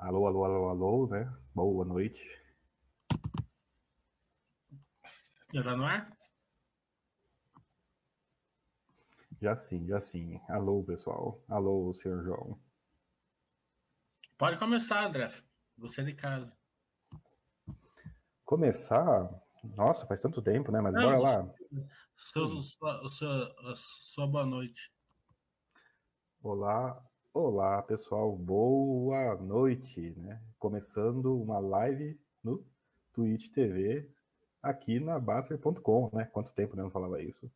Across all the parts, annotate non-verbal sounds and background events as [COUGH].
Alô, alô, alô, alô, né? Boa noite. Já tá no ar? Já sim, já sim. Alô, pessoal. Alô, senhor João. Pode começar, André. Você de casa. Começar? Nossa, faz tanto tempo, né? Mas Não, bora lá. Seu, sua, sua, sua boa noite. Olá, olá, pessoal. Boa noite, né? Começando uma live no Twitch TV aqui na Baster.com, né? Quanto tempo né, não falava isso.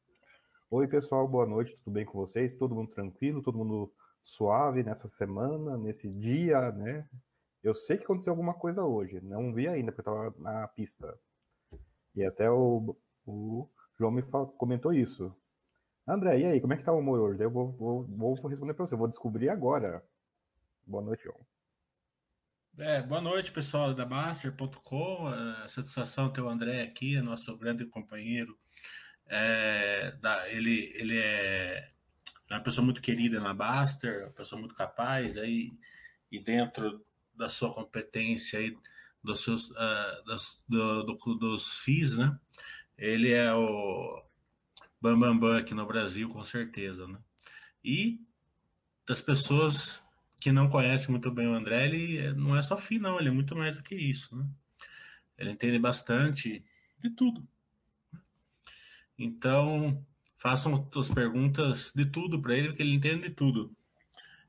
Oi, pessoal, boa noite, tudo bem com vocês? Todo mundo tranquilo, todo mundo suave nessa semana, nesse dia, né? Eu sei que aconteceu alguma coisa hoje, não vi ainda, porque eu estava na pista. E até o, o João me comentou isso. André, e aí, como é que tá o humor hoje? Eu vou, vou, vou responder para você, eu vou descobrir agora. Boa noite, João. É, boa noite, pessoal da Master.com. É, satisfação ter o André aqui, é nosso grande companheiro. É, da, ele, ele é uma pessoa muito querida na Baster, uma pessoa muito capaz aí, e dentro da sua competência aí, dos seus uh, das, do, do, dos FIIs, né? Ele é o bambambam bam, bam aqui no Brasil, com certeza, né? E das pessoas que não conhece muito bem o André, ele não é só fim, não, ele é muito mais do que isso, né? Ele entende bastante de tudo. Então, façam as perguntas de tudo para ele, porque ele entende de tudo.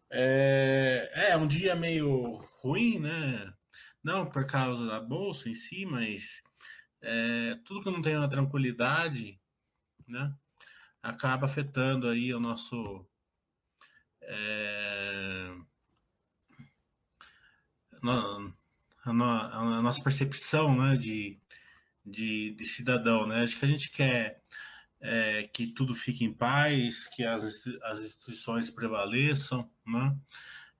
É, é um dia meio ruim, né? Não por causa da bolsa em si, mas é, tudo que não tem uma tranquilidade, né? Acaba afetando aí o nosso é, a, a, nossa percepção né, de, de, de, cidadão. Né? Acho que a gente quer é, que tudo fique em paz, que as, as instituições prevaleçam, né?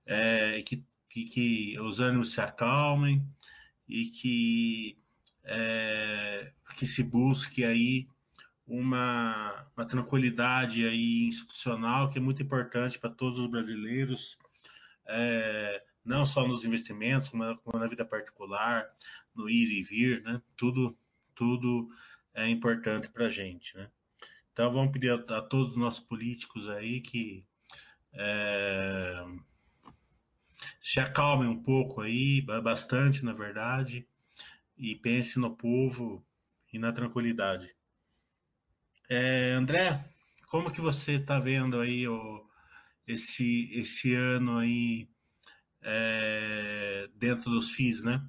É, que, que, que, os ânimos se acalmem e que, é, que se busque aí uma, uma tranquilidade aí institucional que é muito importante para todos os brasileiros. É, não só nos investimentos, como na, como na vida particular, no ir e vir, né? Tudo, tudo é importante para a gente, né? Então vamos pedir a, a, todos os nossos políticos aí que é, se acalmem um pouco aí, bastante na verdade, e pense no povo e na tranquilidade. É, André, como que você está vendo aí o, esse, esse ano aí é, dentro dos FIIs, né?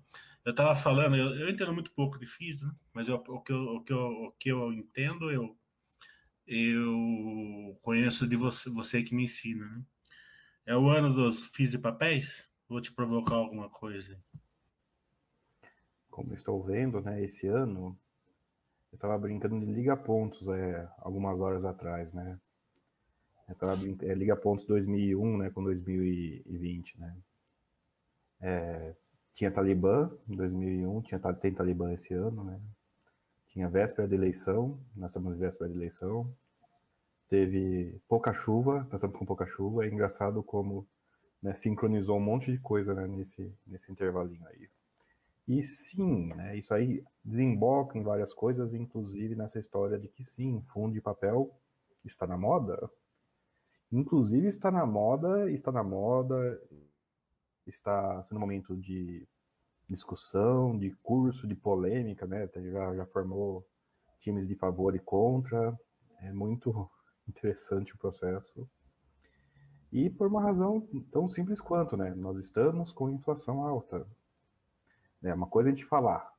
Eu estava falando, eu, eu, entendo muito pouco de FIIs, né? mas eu, o, que eu, o, que eu, o que eu entendo, eu, eu conheço de você, você que me ensina. Né? É o ano dos FIIs e papéis? Vou te provocar alguma coisa. Como estou vendo, né, esse ano, eu estava brincando de Liga Pontos é, algumas horas atrás, né? Eu tava é, Liga Pontos 2001, né, com 2020, né? É, tinha Talibã em 2001, tinha, tem Talibã esse ano, né? Tinha véspera de eleição, nós estamos em véspera de eleição. Teve pouca chuva, nós estamos com pouca chuva. É engraçado como né, sincronizou um monte de coisa né, nesse, nesse intervalinho aí. E sim, né, isso aí desemboca em várias coisas, inclusive nessa história de que sim, fundo de papel está na moda. Inclusive está na moda, está na moda, está sendo um momento de discussão, de curso, de polêmica, né? Já, já formou times de favor e contra. É muito [LAUGHS] interessante o processo. E por uma razão tão simples quanto, né? Nós estamos com inflação alta. É uma coisa é a gente falar,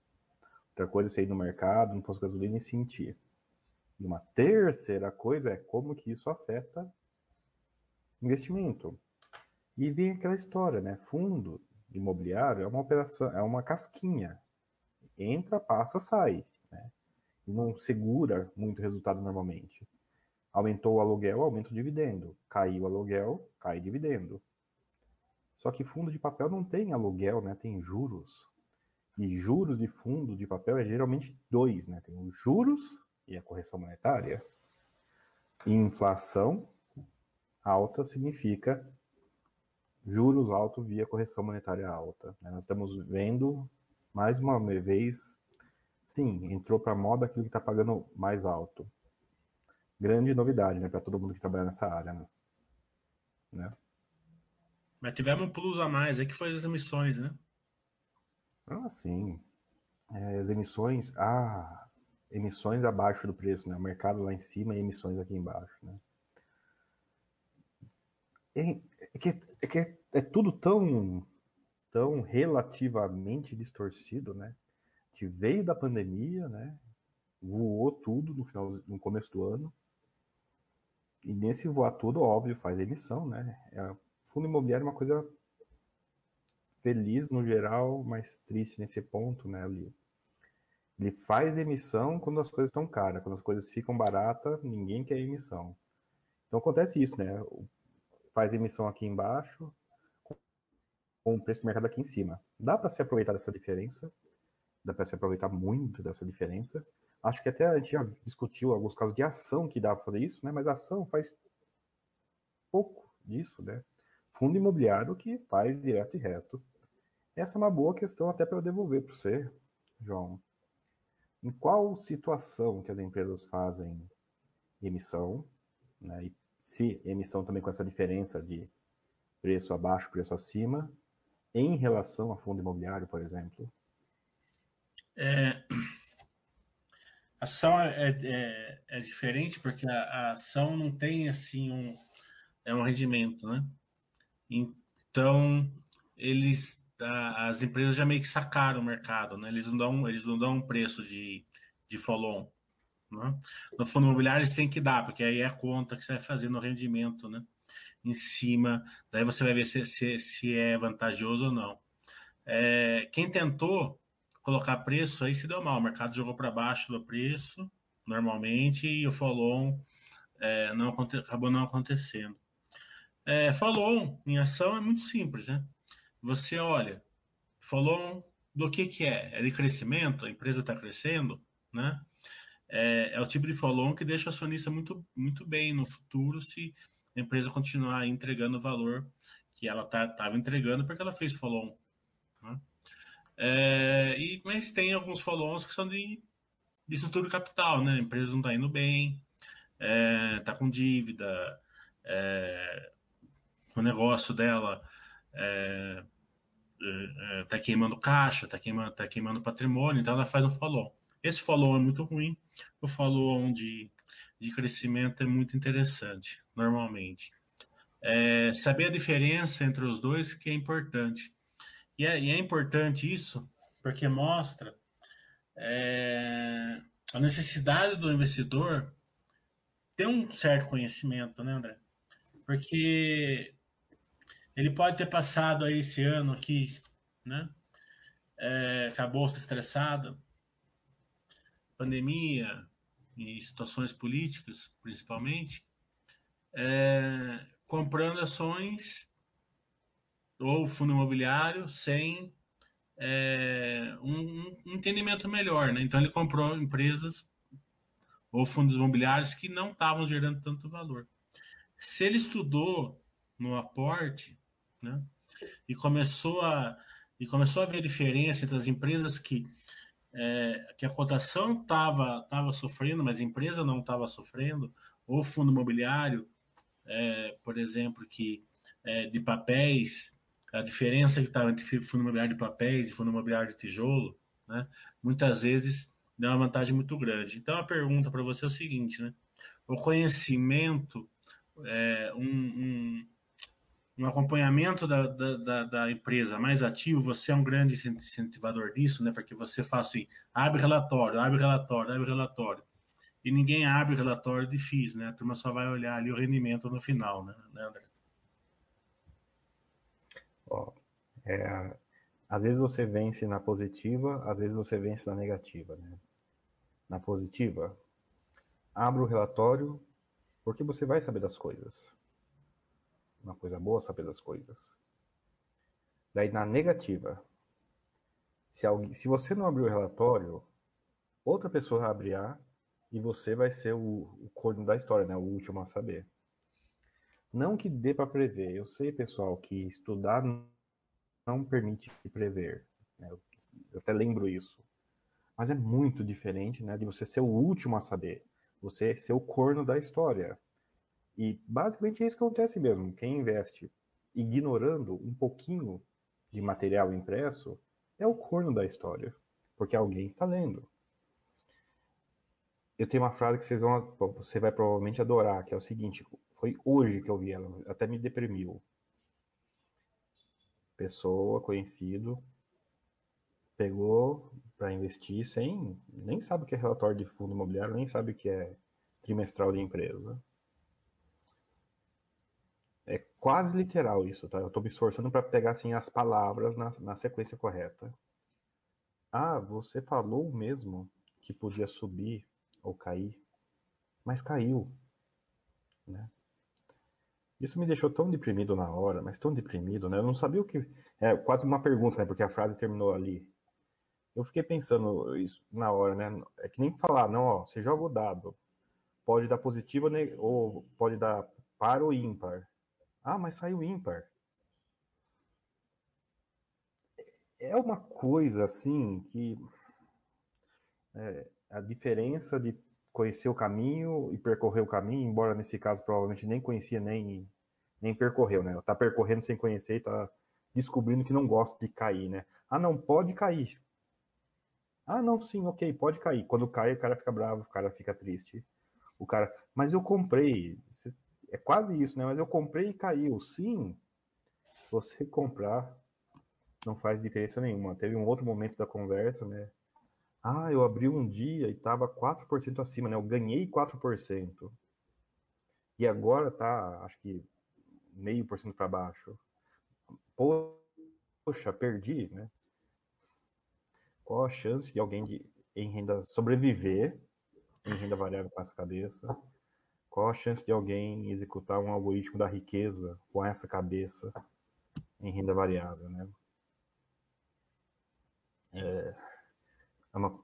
outra coisa é você ir no mercado, no posto de gasolina e sentir. E uma terceira coisa é como que isso afeta investimento. E vem aquela história, né? Fundo imobiliário é uma operação, é uma casquinha. Entra, passa, sai. Né? E não segura muito resultado normalmente. Aumentou o aluguel, aumenta o dividendo. Caiu o aluguel, cai dividendo. Só que fundo de papel não tem aluguel, né? Tem juros. E juros de fundo de papel é geralmente dois, né? Tem os juros e a correção monetária. E inflação alta significa juros altos via correção monetária alta. Né? Nós estamos vendo, mais uma vez, sim, entrou para moda aquilo que está pagando mais alto. Grande novidade né, para todo mundo que trabalha nessa área. Né? né? Mas tivemos um plus a mais aí que foi as emissões, né? Ah, sim. É, as emissões, ah, emissões abaixo do preço, né? O mercado lá em cima e emissões aqui embaixo, né? É, é que, é, que é, é tudo tão, tão relativamente distorcido, né? Gente veio da pandemia, né? Voou tudo no final, no começo do ano. E nesse voar tudo, óbvio, faz emissão, né? É, fundo imobiliário é uma coisa feliz no geral, mas triste nesse ponto, né? Ele, ele faz emissão quando as coisas estão caras, quando as coisas ficam baratas, ninguém quer emissão. Então acontece isso, né? Faz emissão aqui embaixo, com o preço do mercado aqui em cima. Dá para se aproveitar dessa diferença, dá para se aproveitar muito dessa diferença. Acho que até a gente já discutiu alguns casos de ação que dá para fazer isso, né? Mas ação faz pouco disso, né? Fundo imobiliário que faz direto e reto. Essa é uma boa questão até para eu devolver para você, João. Em qual situação que as empresas fazem emissão, né? E se emissão também com essa diferença de preço abaixo, preço acima, em relação a fundo imobiliário, por exemplo? É, a ação é, é, é diferente porque a, a, ação não tem assim um, é um rendimento, né? Então, eles, as empresas já meio que sacaram o mercado, né? Eles não dão, eles não dão um preço de, de follow-on. Né? No fundo imobiliário eles têm que dar, porque aí é a conta que você vai fazer no rendimento, né? Em cima, daí você vai ver se, se, se é vantajoso ou não. É, quem tentou colocar preço aí se deu mal, o mercado jogou para baixo do preço, normalmente, e o follow-on é, não, acabou não acontecendo. É, follow em ação é muito simples, né? Você olha, follow do que que é? É de crescimento? A empresa está crescendo, né? É, é, o tipo de follow que deixa o acionista muito, muito bem no futuro se a empresa continuar entregando o valor que ela estava tá, entregando porque ela fez follow né? É, e, mas tem alguns follow que são de, de estrutura de capital, né? A empresa não está indo bem, está é, tá com dívida, é, o negócio dela é, é, tá queimando caixa, tá queimando, tá queimando patrimônio, então ela faz um follow. Esse follow é muito ruim, o follow de, de crescimento é muito interessante, normalmente. É, saber a diferença entre os dois que é importante. E é, e é importante isso porque mostra é, a necessidade do investidor ter um certo conhecimento, né, André? Porque ele pode ter passado aí esse ano aqui, né? É, com a bolsa estressada, pandemia e situações políticas, principalmente, é, comprando ações ou fundo imobiliário sem é, um, um, entendimento melhor, né? Então ele comprou empresas ou fundos imobiliários que não estavam gerando tanto valor. Se ele estudou no aporte, né? E começou a e começou a ver diferença entre as empresas que é, que a cotação estava tava sofrendo, mas a empresa não estava sofrendo, ou fundo imobiliário, é, por exemplo, que é, de papéis, a diferença que estava entre fundo imobiliário de papéis e fundo imobiliário de tijolo, né, muitas vezes deu uma vantagem muito grande. Então a pergunta para você é o seguinte, né? O conhecimento, é, um, um um acompanhamento da, da, da, empresa mais ativo, você é um grande incentivador disso, né? Porque você faz assim, abre relatório, abre relatório, abre relatório. E ninguém abre relatório de FIIs, né? A turma só vai olhar ali o rendimento no final, né, né André? Ó, é, às vezes você vence na positiva, às vezes você vence na negativa, né? Na positiva, abra o relatório, porque você vai saber das coisas uma coisa boa saber das coisas. Daí na negativa, se, alguém, se você não abrir o relatório, outra pessoa vai abrir e você vai ser o, o corno da história, né? O último a saber. Não que dê para prever. Eu sei, pessoal, que estudar não permite prever. Né? Eu até lembro isso. Mas é muito diferente né, de você ser o último a saber. Você ser o corno da história. E basicamente é isso que acontece mesmo. Quem investe ignorando um pouquinho de material impresso é o corno da história. Porque alguém está lendo. Eu tenho uma frase que vocês vão, você vai provavelmente adorar, que é o seguinte: foi hoje que eu vi ela, até me deprimiu. Pessoa, conhecido, pegou para investir sem. nem sabe o que é relatório de fundo imobiliário, nem sabe o que é trimestral de empresa. É quase literal isso, tá? Eu estou me esforçando para pegar assim as palavras na, na sequência correta. Ah, você falou mesmo que podia subir ou cair, mas caiu, né? Isso me deixou tão deprimido na hora, mas tão deprimido, né? Eu não sabia o que. É quase uma pergunta, né? Porque a frase terminou ali. Eu fiquei pensando isso na hora, né? É que nem falar, não, ó, você joga o dado. Pode dar positivo ou pode dar par ou ímpar. Ah, mas saiu ímpar. É uma coisa assim que é, a diferença de conhecer o caminho e percorrer o caminho, embora nesse caso provavelmente nem conhecia nem, nem percorreu, né? Tá percorrendo sem conhecer e tá descobrindo que não gosta de cair, né? Ah, não, pode cair. Ah, não, sim, ok, pode cair. Quando cai, o cara fica bravo, o cara fica triste. O cara, mas eu comprei. É quase isso, né? Mas eu comprei e caiu. Sim, você [LAUGHS] comprar não faz diferença nenhuma. Teve um outro momento da conversa, né? Ah, eu abri um dia e estava 4% acima, né? Eu ganhei 4%. E agora tá, acho que meio por cento para baixo. Poxa, perdi, né? Qual a chance de alguém de, em renda sobreviver em renda variável com essa cabeça? Qual a chance de alguém executar um algoritmo da riqueza com essa cabeça em renda variável, né? É, é uma,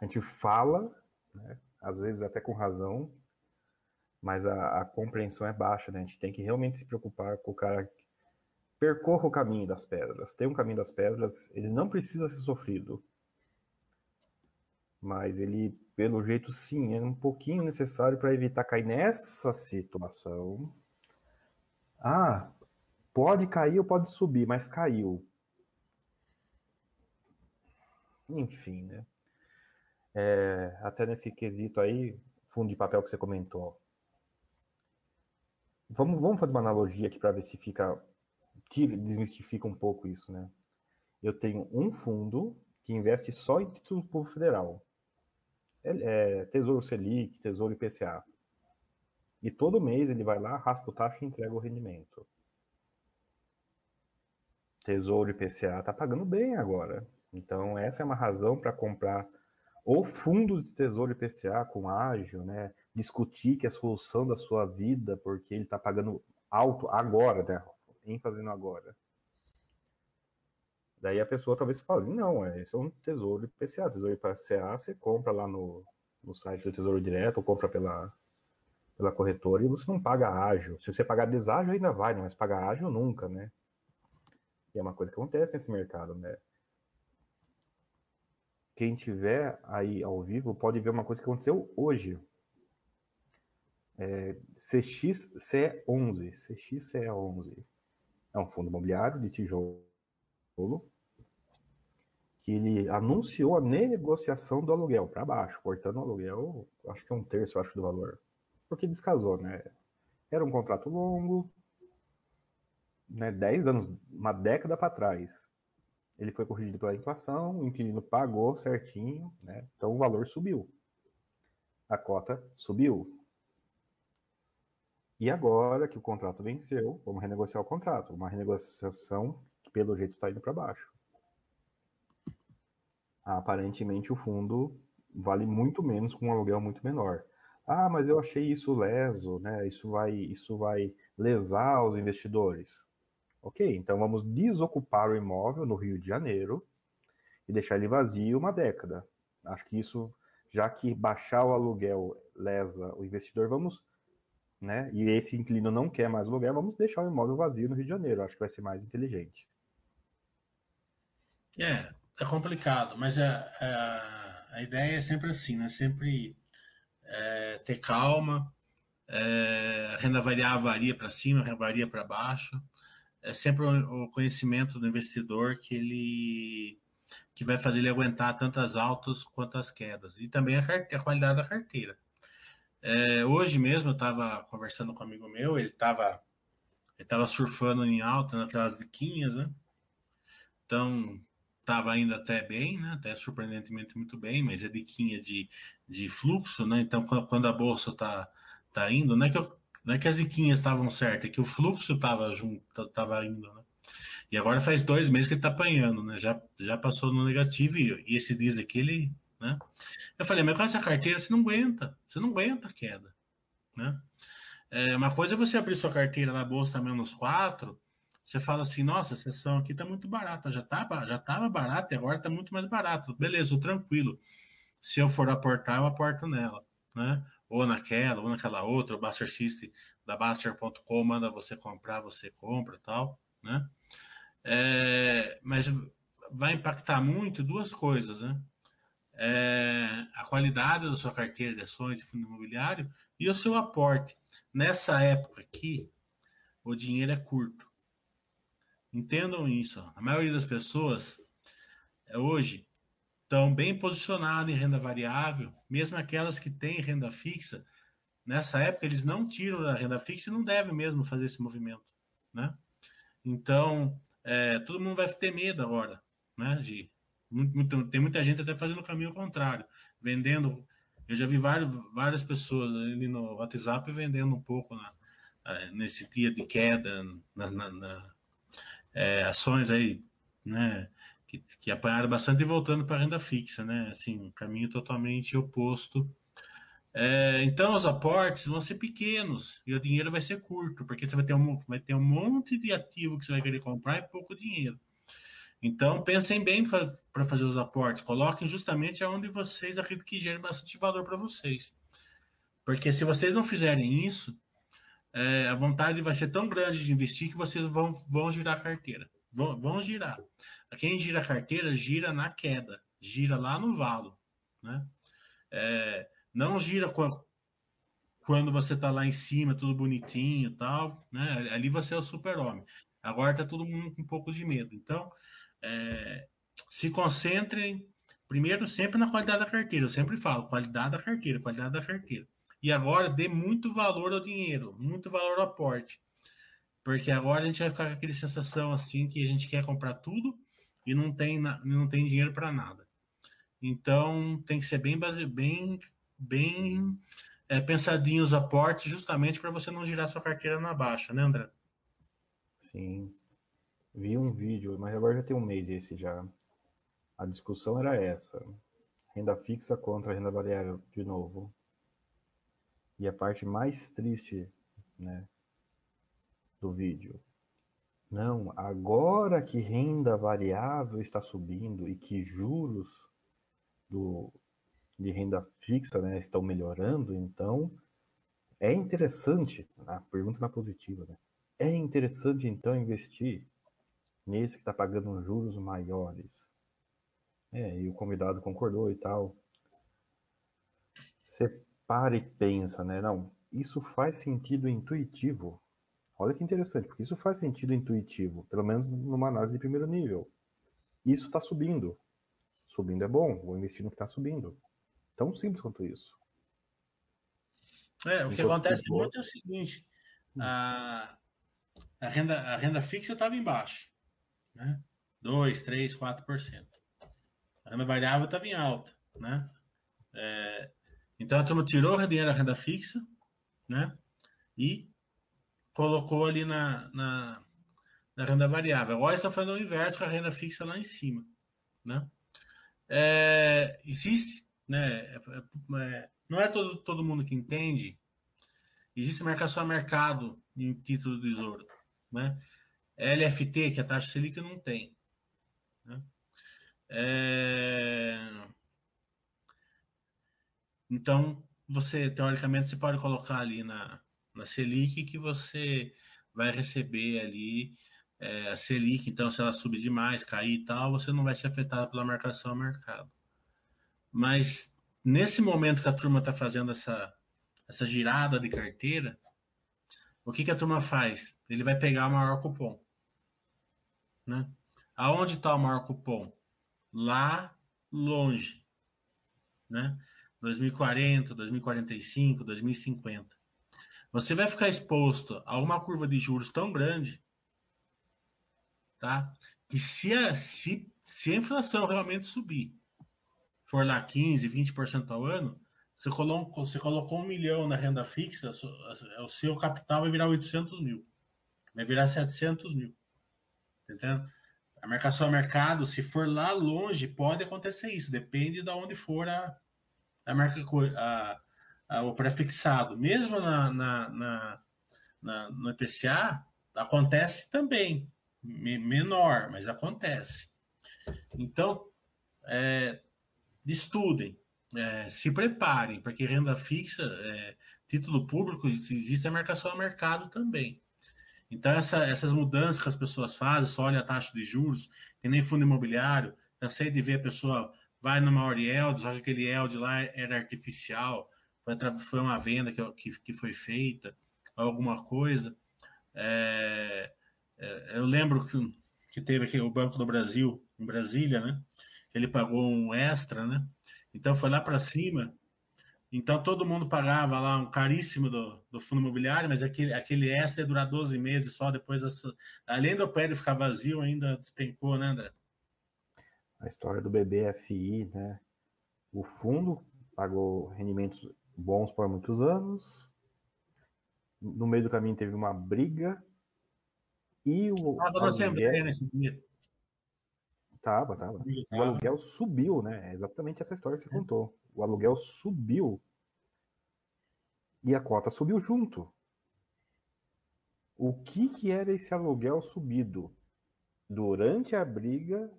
a gente fala, né, às vezes até com razão, mas a, a, compreensão é baixa, né? A gente tem que realmente se preocupar com o cara que percorra o caminho das pedras. Tem um caminho das pedras, ele não precisa ser sofrido. Mas ele, pelo jeito, sim, é um pouquinho necessário para evitar cair nessa situação. Ah, pode cair ou pode subir, mas caiu. Enfim, né? É, até nesse quesito aí, fundo de papel que você comentou. Vamos, vamos fazer uma analogia aqui para ver se fica desmistifica um pouco isso, né? Eu tenho um fundo que investe só em título público federal. É, Tesouro Selic, Tesouro IPCA. E todo mês ele vai lá, raspa o taxa e entrega o rendimento. Tesouro IPCA tá pagando bem agora. Então, essa é uma razão para comprar ou fundo de tesouro IPCA com ágil, né? Discutir que é a solução da sua vida, porque ele está pagando alto agora, né? ênfase no agora. Daí a pessoa talvez fale, não, é, esse é um tesouro IPCA. Tesouro IPCA você compra lá no, no site do Tesouro Direto, ou compra pela, pela corretora, e você não paga ágil. Se você pagar deságio, ainda vai, mas pagar ágil nunca, né? E é uma coisa que acontece nesse mercado, né? Quem tiver aí ao vivo pode ver uma coisa que aconteceu hoje. É, CXCE11. CXCE11 é um fundo imobiliário de tijolo que ele anunciou a negociação do aluguel para baixo, cortando o aluguel, acho que é um terço, acho, do valor. Porque descasou, né? Era um contrato longo, né, 10 anos, uma década para trás. Ele foi corrigido pela inflação, o inquilino pagou certinho, né? Então o valor subiu. A cota subiu. E agora que o contrato venceu, vamos renegociar o contrato. Uma renegociação pelo jeito, está indo para baixo. Aparentemente, o fundo vale muito menos com um aluguel muito menor. Ah, mas eu achei isso leso, né? Isso vai, isso vai lesar os investidores. Ok, então vamos desocupar o imóvel no Rio de Janeiro e deixar ele vazio uma década. Acho que isso, já que baixar o aluguel lesa o investidor, vamos né? E esse inquilino não quer mais aluguel, vamos deixar o imóvel vazio no Rio de Janeiro. Acho que vai ser mais inteligente. É, é complicado, mas a, a, a ideia é sempre assim, né? Sempre é, ter calma. É, a renda variável varia para cima, varia para baixo. É sempre o conhecimento do investidor que ele que vai fazer ele aguentar tantas altas quanto as quedas. E também a, a qualidade da carteira. É, hoje mesmo eu estava conversando com um amigo meu, ele estava ele tava surfando em alta naquelas diquinhas, né? Então, estava indo até bem, né? Até surpreendentemente muito bem, mas é diquinha de, de fluxo, né? Então, quando a bolsa tá, tá indo, não é que, eu, não é que as diquinhas estavam certas, é que o fluxo estava junto, tava indo, né? E agora faz dois meses que ele está apanhando, né? Já, já passou no negativo e, e esse diz aqui, ele, né? Eu falei, mas com essa carteira você não aguenta, você não aguenta a queda, né? É, uma coisa é você abrir sua carteira na bolsa também nos quatro, você fala assim, nossa, a sessão aqui está muito barata, já estava já barata e agora está muito mais barato. Beleza, tranquilo. Se eu for aportar, eu aporto nela, né? Ou naquela, ou naquela outra, o Buster System da Baster.com manda você comprar, você compra tal, né? É, mas vai impactar muito duas coisas, né? É, a qualidade da sua carteira de ações de fundo imobiliário e o seu aporte. Nessa época aqui, o dinheiro é curto. Entendam isso. A maioria das pessoas é, hoje estão bem posicionadas em renda variável, mesmo aquelas que têm renda fixa. Nessa época, eles não tiram da renda fixa e não devem mesmo fazer esse movimento. Né? Então, é, todo mundo vai ter medo agora, né? De, muito, tem muita gente até fazendo o caminho contrário, vendendo. Eu já vi várias, pessoas ali no WhatsApp vendendo um pouco na, é, nesse dia de queda, na, na, na é, ações aí, né? Que, que apanharam bastante e voltando para a renda fixa, né? Assim, um caminho totalmente oposto é, então, os aportes vão ser pequenos e o dinheiro vai ser curto, porque você vai ter, um, vai ter um monte de ativo que você vai querer comprar e pouco dinheiro. Então, pensem bem para fazer os aportes. Coloquem justamente aonde vocês acreditam que gere bastante valor para vocês. Porque se vocês não fizerem isso, é, a vontade vai ser tão grande de investir que vocês vão, vão girar a carteira. Vão, vão girar. Quem gira a carteira, gira na queda. Gira lá no valo. Né? É, não gira quando você tá lá em cima, tudo bonitinho e tal, né? Ali você é o super-homem. Agora tá todo mundo com um pouco de medo. Então, é, se concentrem primeiro sempre na qualidade da carteira. Eu sempre falo, qualidade da carteira, qualidade da carteira. E agora dê muito valor ao dinheiro, muito valor ao aporte. Porque agora a gente vai ficar com aquela sensação assim que a gente quer comprar tudo e não tem, não tem dinheiro para nada. Então tem que ser bem, base, bem bem é, pensadinho os aportes, justamente para você não girar sua carteira na baixa, né, André? Sim. Vi um vídeo, mas agora já tem um mês esse já. A discussão era essa: renda fixa contra renda variável, de novo. E a parte mais triste, né, do vídeo. Não, agora que renda variável está subindo e que juros do, de renda fixa né, estão melhorando, então é interessante, a pergunta na positiva, né? É interessante então investir nesse que está pagando juros maiores. É, e o convidado concordou e tal. Você para e pensa, né? Não, isso faz sentido intuitivo. Olha que interessante, porque isso faz sentido intuitivo, pelo menos numa análise de primeiro nível. Isso está subindo. Subindo é bom, vou investir no que está subindo. Tão simples quanto isso. É, o que acontece muito é o seguinte: hum. a, a, renda, a renda fixa estava embaixo, né? 2, 3, 4%. A renda variável estava em alta, né? É, então a turma tirou o dinheiro da renda fixa, né? E colocou ali na, na, na renda variável. Agora está fazendo o inverso com a renda fixa lá em cima, né? É, existe né? É, é, é, não é todo, todo mundo que entende. Existe marcação a mercado em título do tesouro, né? LFT, que a taxa Selic não tem. Né? É... Então, você, teoricamente, você pode colocar ali na, na Selic que você vai receber ali é, a Selic. Então, se ela subir demais, cair e tal, você não vai ser afetado pela marcação ao mercado. Mas nesse momento que a turma está fazendo essa, essa girada de carteira, o que, que a turma faz? Ele vai pegar o maior cupom. Né? Aonde está o maior cupom? Lá longe. Né? 2040, 2045, 2050. Você vai ficar exposto a uma curva de juros tão grande, tá? Que se a, se, se a inflação realmente subir, for lá 15, 20% ao ano, você colocou, você colocou um milhão na renda fixa, o seu capital vai virar 800 mil. Vai virar 700 mil. Tá entendendo? A marcação ao mercado, se for lá longe, pode acontecer isso. Depende de onde for a, a marca, a, a, o prefixado. Mesmo na, na, na, na, no IPCA, acontece também. menor, mas acontece. Então, é, estudem, é, se preparem, porque renda fixa, é, título público, existe a marcação ao mercado também. Então, essa, essas mudanças que as pessoas fazem, só olha a taxa de juros, que nem fundo imobiliário, cansei de ver a pessoa vai numa Oriel, só que aquele ELD lá era artificial, foi, foi uma venda que, que, que foi feita, alguma coisa. É, é, eu lembro que, que teve aqui o Banco do Brasil, em Brasília, né? Ele pagou um extra, né? Então foi lá para cima. Então todo mundo pagava lá um caríssimo do, do fundo imobiliário, mas aquele, aquele extra ia durar 12 meses só, depois, além do prédio ficar vazio, ainda despencou, né, André? A história do BBFI, né? O fundo pagou rendimentos bons por muitos anos. No meio do caminho teve uma briga e o. Ah, dona Assembleia nesse dia. Tava, tava. O aluguel subiu, né? É exatamente essa história que você contou. O aluguel subiu e a cota subiu junto. O que, que era esse aluguel subido? Durante a briga,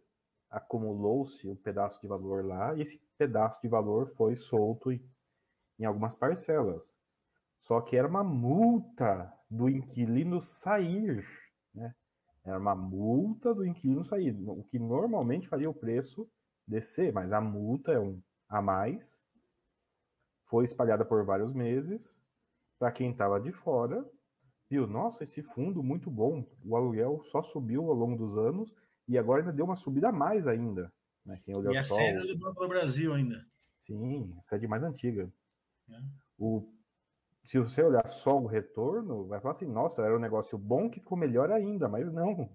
acumulou-se um pedaço de valor lá e esse pedaço de valor foi solto em, algumas parcelas. Só que era uma multa do inquilino sair, né? Era uma multa do inquilino sair, o que normalmente faria o preço descer, mas a multa é um a mais. Foi espalhada por vários meses. Para quem estava de fora, viu, nossa, esse fundo muito bom. O aluguel só subiu ao longo dos anos e agora ainda deu uma subida a mais ainda. Né? Quem olhou e a só, sede do Banco do Brasil ainda. Sim, a sede mais antiga. É. O se você olhar só o retorno, vai falar assim, nossa, era um negócio bom que ficou melhor ainda, mas não.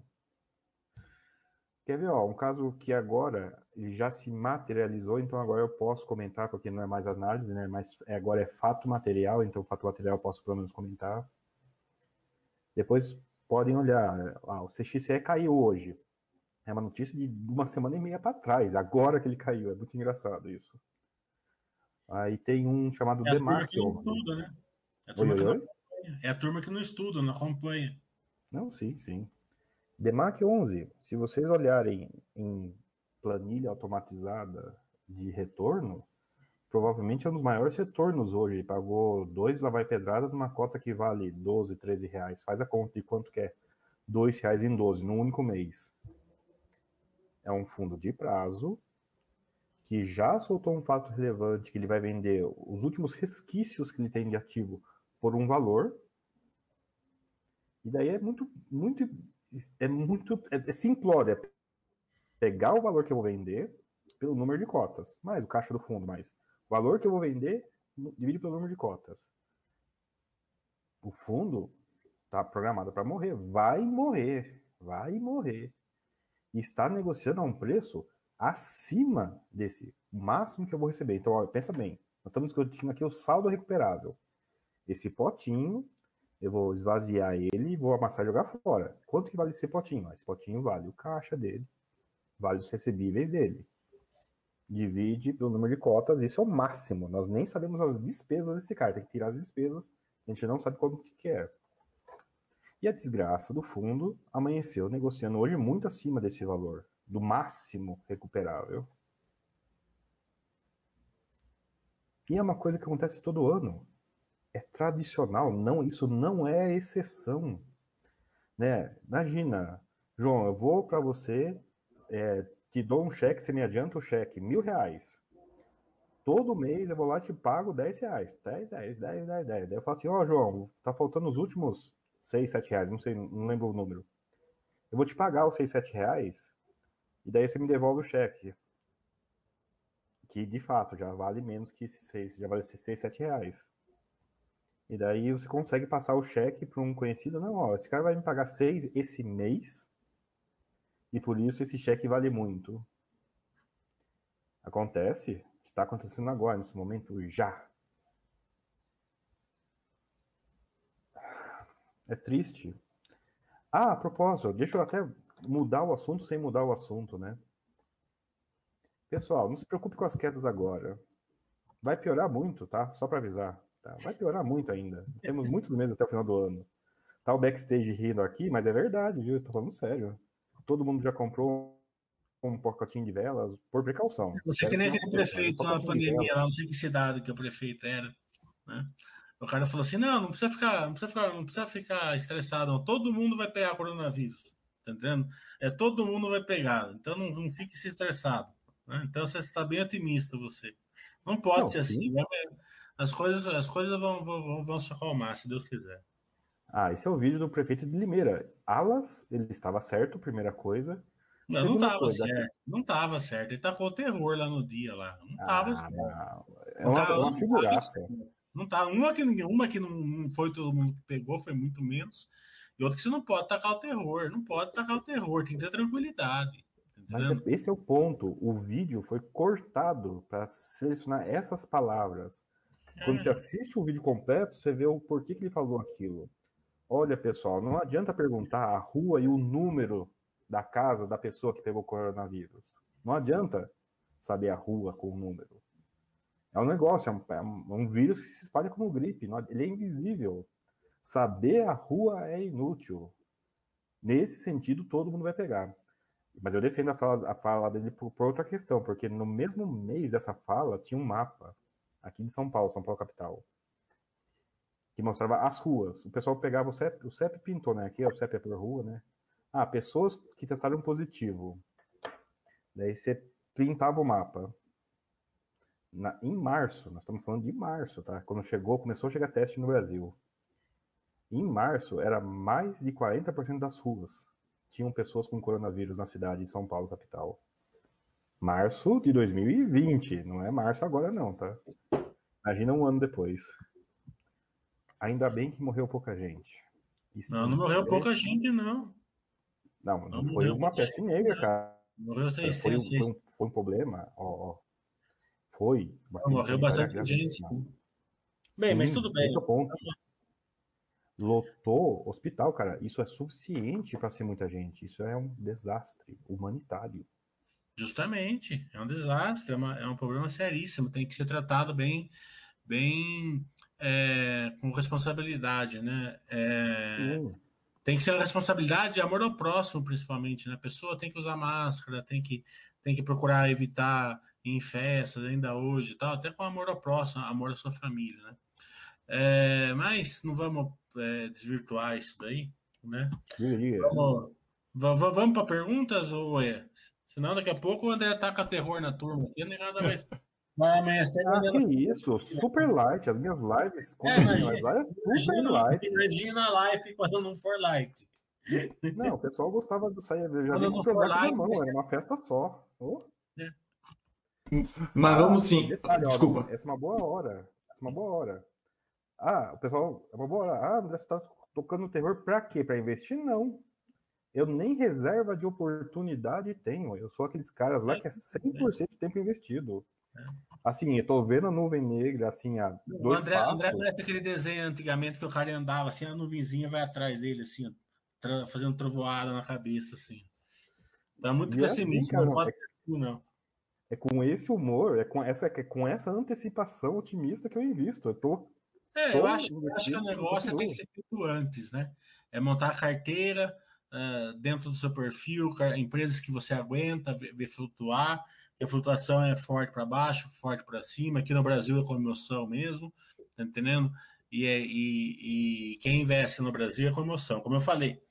Quer ver, ó, um caso que agora já se materializou, então agora eu posso comentar, porque não é mais análise, né, mas é, agora é fato material, então fato material eu posso pelo menos comentar. Depois podem olhar, ah, o CXE caiu hoje. É uma notícia de uma semana e meia para trás, agora que ele caiu, é muito engraçado isso. Aí tem um chamado é Demarco. Tudo, né? É a turma, oi, que, oi? Não é a turma que não estuda, não acompanha. Não, sim, sim. DEMAC 11, se vocês olharem em planilha automatizada de retorno, provavelmente é um dos maiores retornos hoje. Ele pagou dois lá vai pedrada numa cota que vale 12, 13 reais. Faz a conta de quanto que é. Dois reais em 12, num único mês. É um fundo de prazo que já soltou um fato relevante que ele vai vender os últimos resquícios que ele tem de ativo por um valor. E daí é muito, muito, é muito, é, é simplório, é pegar o valor que eu vou vender pelo número de cotas, mais o caixa do fundo, mais o valor que eu vou vender divide pelo número de cotas. O fundo está programado para morrer, vai morrer, vai morrer. E está negociando a um preço acima desse máximo que eu vou receber. Então, ó, pensa bem, nós estamos discutindo aqui o saldo recuperável. Esse potinho, eu vou esvaziar ele e vou amassar e jogar fora. Quanto que vale esse potinho? Esse potinho vale o caixa dele, vale os recebíveis dele. Divide pelo número de cotas, isso é o máximo. Nós nem sabemos as despesas desse cara, tem que tirar as despesas, a gente não sabe quanto que é. E a desgraça do fundo amanheceu negociando hoje muito acima desse valor, do máximo recuperável. E é uma coisa que acontece todo ano. é tradicional, não, isso não é exceção. Né? Imagina, João, eu vou para você, é, te dou um cheque, você me adianta o cheque, mil reais. Todo mês eu vou lá e te pago 10 reais. 10, 10, 10, 10, 10. Daí eu falo assim, ó, oh, João, tá faltando os últimos 6, 7 reais, não sei, não lembro o número. Eu vou te pagar os 6, 7 reais, e daí você me devolve o cheque. Que de fato já vale menos que 6, já vale 6, 7 reais. E daí você consegue passar o cheque para um conhecido, não, ó, esse cara vai me pagar 6 esse mês, e por isso esse cheque vale muito. Acontece, está acontecendo agora, nesse momento, já. É triste. Ah, a propósito, deixa eu até mudar o assunto sem mudar o assunto, né? Pessoal, não se preocupe com as quedas agora. Vai piorar muito, tá? Só para avisar. Tá? Vai piorar muito ainda. Temos muitos meses até o final do ano. Tá o backstage rindo aqui, mas é verdade, viu? Tô falando sério. Todo mundo já comprou um pacotinho de velas por precaução. Você que nem aquele prefeito na pandemia, lá, não sei que cidade que o prefeito era, né? O cara falou assim: não, não precisa ficar, não precisa ficar, não precisa ficar estressado, não. todo mundo vai pegar coronavírus. Tá entendendo? É todo mundo vai pegar. Então não, não fique se estressado. Né? Então você está bem otimista, você. Não pode não, ser assim. Né? As coisas, as coisas vão, vão, vão se acalmar, se Deus quiser. Ah, esse é o vídeo do prefeito de Limeira. Alas, ele estava certo, primeira coisa. Não, não estava certo. Não estava certo. Ele tacou terror lá no dia lá. Não estava ah, certo. É uma, é uma figuraça. Não tá, uma que uma que não foi todo mundo que pegou, foi muito menos. E outra que você não pode tacar o terror, não pode tacar o terror, tem que ter tranquilidade. Mas esse é o ponto. O vídeo foi cortado para selecionar essas palavras. Quando é. você assiste o vídeo completo, você vê o porquê que ele falou aquilo. Olha, pessoal, não adianta perguntar a rua e o número da casa da pessoa que pegou coronavírus. Não adianta saber a rua com o número. É um negócio, é um, é um vírus que se espalha como gripe, ele é invisível. Saber a rua é inútil. Nesse sentido, todo mundo vai pegar. Mas eu defendo a fala, a fala dele por, por, outra questão, porque no mesmo mês dessa fala tinha um mapa aqui de São Paulo, São Paulo capital, que mostrava as ruas. O pessoal pegava o CEP, o CEP pintou, né? Aqui é o CEP é por rua, né? Ah, pessoas que testaram positivo. Daí você printava o mapa na, em março, nós estamos falando de março, tá? Quando chegou, começou a chegar teste no Brasil. Em março, era mais de 40% das ruas tinham pessoas com coronavírus na cidade de São Paulo, capital. Março de 2020, não é março agora não, tá? Imagina um ano depois. Ainda bem que morreu pouca gente. não, não morreu pouca gente, não. Não, não, não foi uma peste negra, cara. Morreu 600. Foi, foi, um, foi um problema, ó, ó foi. Morreu bastante gente. Bem, Sim, mas tudo bem. Ponto. Lotou hospital, cara. Isso é suficiente para ser muita gente. Isso é um desastre humanitário. Justamente, é um desastre, é, uma, é um problema seríssimo. Tem que ser tratado bem, bem é, com responsabilidade, né? É, tem que ser responsabilidade e amor ao próximo, principalmente. Né? A pessoa tem que usar máscara, tem que, tem que procurar evitar em festas ainda hoje e tal, até com amor ao próximo, amor à sua família, né? É, mas não vamos é, desvirtuar isso daí, né? Vamos, vamos para perguntas ou é? Senão daqui a pouco o André taca terror na turma aqui, nem nada mais. [LAUGHS] Vai amanhecer. Ah, que isso, super light. As minhas lives. É, imagina, imagina, light. Imagina a live quando não for light. Não, o pessoal gostava do sair. Já quando não for light, mão, era uma festa só. Oh. É. Mas vamos sim. Detalhe, Desculpa. Essa é uma boa hora. Essa é uma boa hora. Ah, o pessoal, é uma boa hora. Ah, André, você tá tocando terror pra quê? Pra investir? Não. Eu nem reserva de oportunidade tenho. Eu sou aqueles caras lá que é 100% de tempo investido. Assim, eu tô vendo a nuvem negra, assim, a dois o André, passos. André parece aquele desenho antigamente que o cara andava assim, a nuvenzinha vai atrás dele, assim, fazendo trovoada na cabeça, assim. Tá muito pessimista, assim, não pode é... ser assim, não. É com esse humor, é com essa, é com essa antecipação otimista que eu invisto. Eu tô. É, tô eu acho, acho que o negócio tem que ser feito antes, né? É montar a carteira uh, dentro do seu perfil, empresas que você aguenta, ver, ver flutuar. A flutuação é forte para baixo, forte para cima. Aqui no Brasil é com emoção mesmo, tá entendendo? E, é, e, e quem investe no Brasil é com emoção. Como eu falei,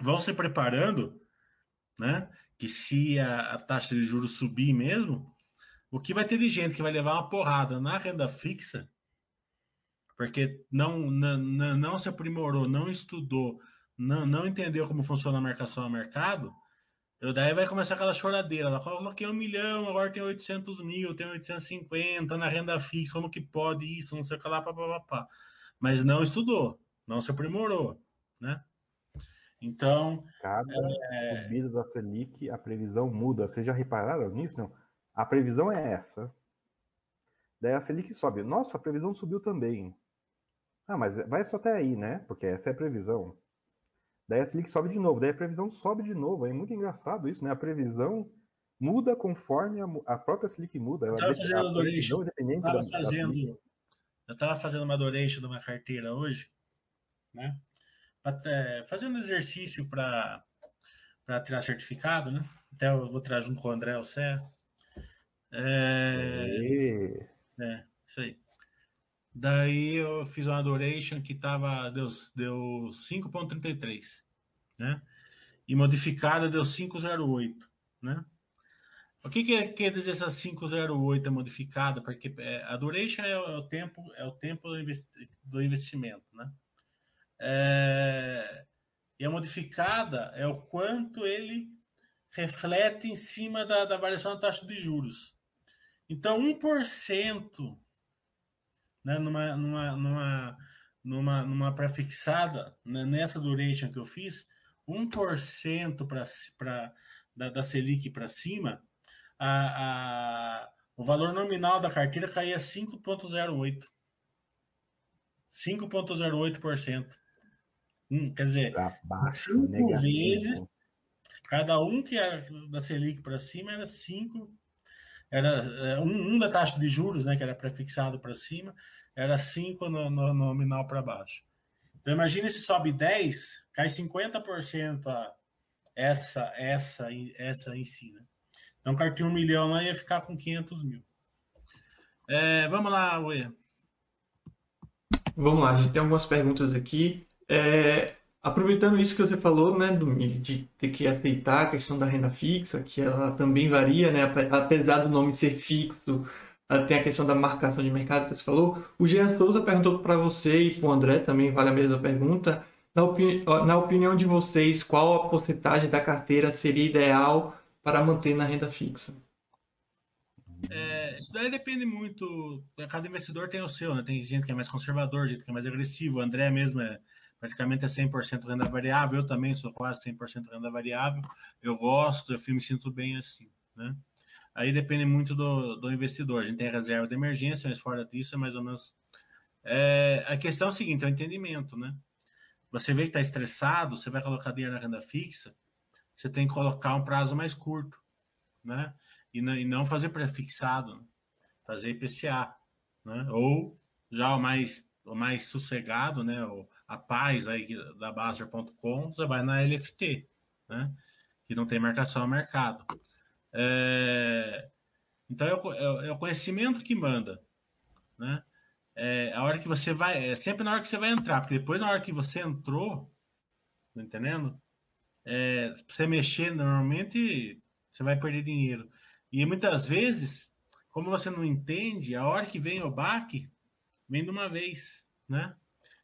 vão se preparando, né? Que se a, a taxa de juros subir mesmo, o que vai ter de gente que vai levar uma porrada na renda fixa, porque não, não, não se aprimorou, não estudou, não, não entendeu como funciona a marcação a mercado, daí vai começar aquela choradeira. Ela coloquei um milhão, agora tem 800 mil, tem 850 na renda fixa, como que pode isso, não sei o que lá, papapá. Mas não estudou, não se aprimorou, né? Então. Cada é... subida da Selic, a previsão muda. Vocês já repararam nisso? Não. A previsão é essa. Daí a Selic sobe. Nossa, a previsão subiu também. Ah, mas vai só até aí, né? Porque essa é a previsão. Daí a Selic sobe de novo. Daí a previsão sobe de novo. É muito engraçado isso, né? A previsão muda conforme a, a própria Selic muda. Ela eu estava fazendo adoration. Eu tava fazendo, eu fazendo uma adoration de uma carteira hoje, né? Até, fazendo exercício para tirar certificado, né? Até eu vou tirar junto com o André Sé. É, é, isso aí. Daí eu fiz uma adoration que tava, deu, deu 5.33, né? E modificada deu 5.08, né? O que, que é, quer dizer essa 508 é modificada? Porque é, a duration é o tempo, é o tempo do investimento, né? É, e a modificada é o quanto ele reflete em cima da, da variação da taxa de juros. Então, 1% né, numa, numa, numa, numa, numa prefixada, né, nessa duration que eu fiz, 1% para da, da Selic para cima, a, a, o valor nominal da carteira caía 5,08%. 5,08%. Hum, quer dizer, baixo, cinco negativo. vezes, cada um que era da Selic para cima era 5 era é, um, um, da taxa de juros, né, que era prefixado para cima, era 5 no, no, nominal para baixo. Então imagine se sobe 10, cai 50% a essa, essa, essa em si. Né? Então, cartinha um milhão lá ia ficar com 500 mil. É, vamos lá, Uê. Vamos lá, a gente tem algumas perguntas aqui. É, aproveitando isso que você falou, né, de ter que aceitar a questão da renda fixa, que ela também varia, né, apesar do nome ser fixo, tem a questão da marcação de mercado que você falou. O Jean Souza perguntou para você e para o André também, vale a mesma pergunta. Na, opini na opinião de vocês, qual a porcentagem da carteira seria ideal para manter na renda fixa? É, isso daí depende muito. Cada investidor tem o seu, né? Tem gente que é mais conservador, gente que é mais agressivo. O André mesmo é praticamente é 100% renda variável. Eu também sou quase 100% renda variável. Eu gosto, eu me sinto bem assim, né? Aí depende muito do, do investidor. A gente tem reserva de emergência, mas fora disso é mais ou menos. É, a questão é o seguinte: é o entendimento, né? Você vê que está estressado, você vai colocar dinheiro na renda fixa, você tem que colocar um prazo mais curto, né? E não, e não fazer prefixado, né? fazer IPCA, né? Ou já o mais, o mais sossegado, né? O, a paz aí da Baster.com, você vai na LFT, né? Que não tem marcação a mercado. É, então é o, é, é o, conhecimento que manda, né? É a hora que você vai, é sempre na hora que você vai entrar, porque depois na hora que você entrou, tá entendendo? É, você mexer normalmente você vai perder dinheiro. E muitas vezes, como você não entende, a hora que vem o baque, vem de uma vez, né?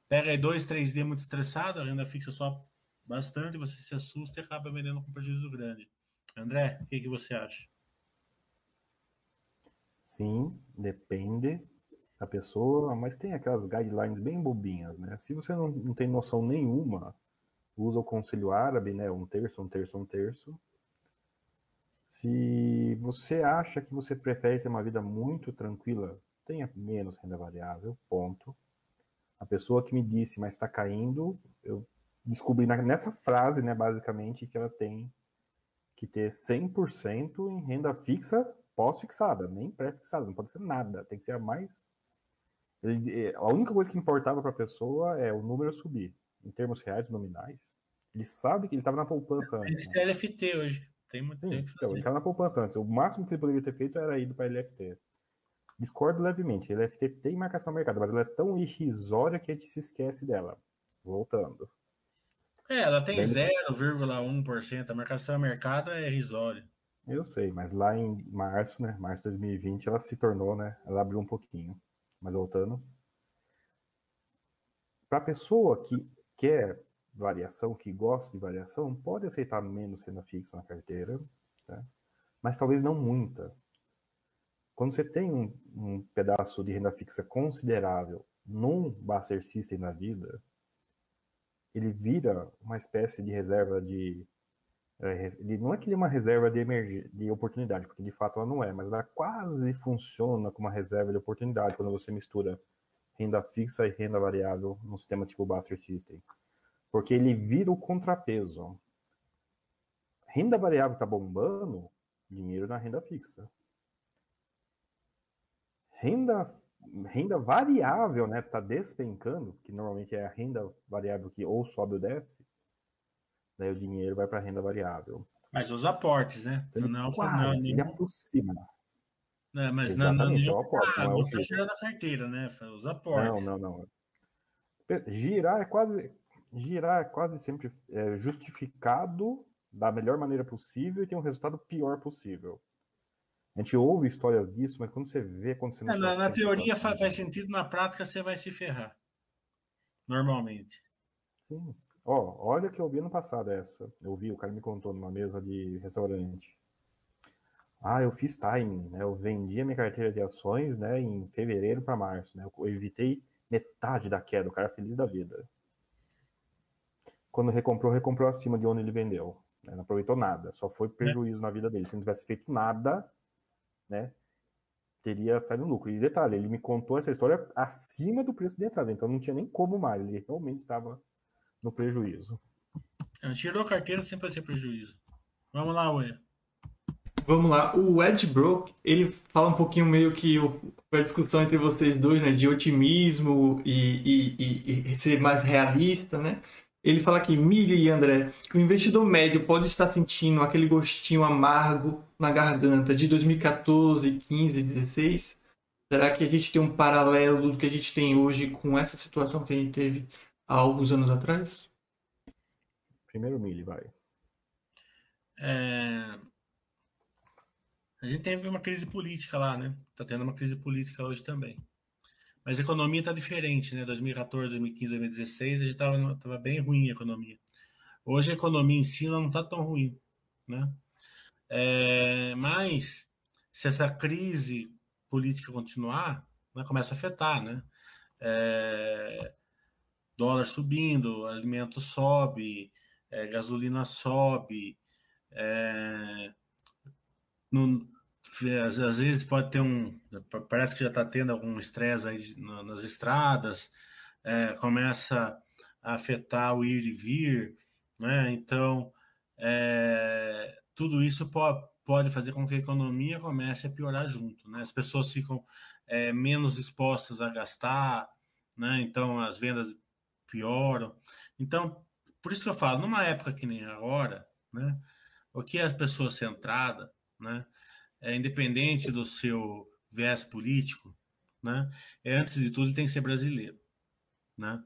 Pega aí dois, três dias muito estressado, a renda fixa só bastante, você se assusta e acaba vendendo com prejuízo grande. André, o que, que você acha? Sim, depende da pessoa, mas tem aquelas guidelines bem bobinhas, né? Se você não, não tem noção nenhuma, usa o conselho árabe, né? Um terço, um terço, um terço. Se você acha que você prefere ter uma vida muito tranquila, tenha menos renda variável, ponto. A pessoa que me disse, mas está caindo, eu descobri nessa frase, né, basicamente, que ela tem que ter 100% em renda fixa pós-fixada, nem pré-fixada, não pode ser nada, tem que ser a mais. Ele, é, a única coisa que importava para a pessoa é o número subir, em termos reais nominais. Ele sabe que ele estava na poupança antes. Né? LFT hoje, tem muito Sim, tempo. Então, ele estava na poupança antes. O máximo que ele poderia ter feito era ir para LFT. Discordo levemente. A LFT tem marcação mercado, mas ela é tão irrisória que a gente se esquece dela. Voltando. É, ela tem 0,1%. A marcação mercado é irrisória. Eu sei, mas lá em março, né? Março de 2020, ela se tornou, né? Ela abriu um pouquinho. Mas voltando. Para a pessoa que quer variação, que gosta de variação, pode aceitar menos renda fixa na carteira, tá? mas talvez não muita. Quando você tem um, um pedaço de renda fixa considerável num Buster System na vida, ele vira uma espécie de reserva de. É, ele, não é que ele é uma reserva de, emerg... de oportunidade, porque de fato ela não é, mas ela quase funciona como uma reserva de oportunidade quando você mistura renda fixa e renda variável num sistema tipo Buster System. Porque ele vira o contrapeso. Renda variável está bombando, dinheiro na renda fixa. Renda renda variável, né, tá despencando, que normalmente é a renda variável que ou sobe ou desce, daí o dinheiro vai para renda variável. Mas os aportes, né? Ele não, quase, não, ele aproxima. Não, mas Exatamente, não, não, é aporte, ah, não é o girar da carteira, né? Os aportes. Não, não, não. Girar é quase girar é quase sempre é, justificado da melhor maneira possível e tem um resultado pior possível. A gente ouve histórias disso, mas quando você vê acontecendo. É, na, na teoria faz, faz, sentido, na prática você vai se ferrar. Normalmente. Sim. Ó, olha que eu vi no passado essa. Eu vi, o cara me contou numa mesa de restaurante. Ah, eu fiz timing, né? Eu vendi a minha carteira de ações, né, em fevereiro para março, né? Eu evitei metade da queda, o cara feliz da vida. Quando recomprou, recomprou acima de onde ele vendeu. Né? Não aproveitou nada, só foi prejuízo é. na vida dele. Se não tivesse feito nada, né, teria saído lucro. E detalhe, ele me contou essa história acima do preço de entrada, então não tinha nem como mais, ele realmente estava no prejuízo. Tirou a carteira sempre vai ser prejuízo. Vamos lá, Ué. Vamos lá, o Ed Broke, ele fala um pouquinho meio que o, a discussão entre vocês dois, né, de otimismo e, e, e, e ser mais realista, né? Ele fala aqui, Mili e André, que o investidor médio pode estar sentindo aquele gostinho amargo na garganta de 2014, 15, 16. Será que a gente tem um paralelo do que a gente tem hoje com essa situação que a gente teve há alguns anos atrás? Primeiro Mili, vai. É... A gente teve uma crise política lá, né? Tá tendo uma crise política hoje também. Mas a economia está diferente, né? 2014, 2015, 2016, a gente estava tava bem ruim a economia. Hoje a economia em si não está tão ruim, né? É, mas se essa crise política continuar, né, começa a afetar, né? É, dólar subindo, alimento sobe, é, gasolina sobe, é, no, às, às, vezes pode ter um. Parece que já está tendo algum estresse aí nas estradas, é, começa a afetar o ir e vir, né? Então, é, tudo isso pode, pode fazer com que a economia comece a piorar junto, né? As pessoas ficam é, menos dispostas a gastar, né? Então, as vendas pioram. Então, por isso que eu falo, numa época que nem agora, né? O que as pessoas centradas, né? É, independente do seu viés político, né? É, antes de tudo, ele tem que ser brasileiro, né?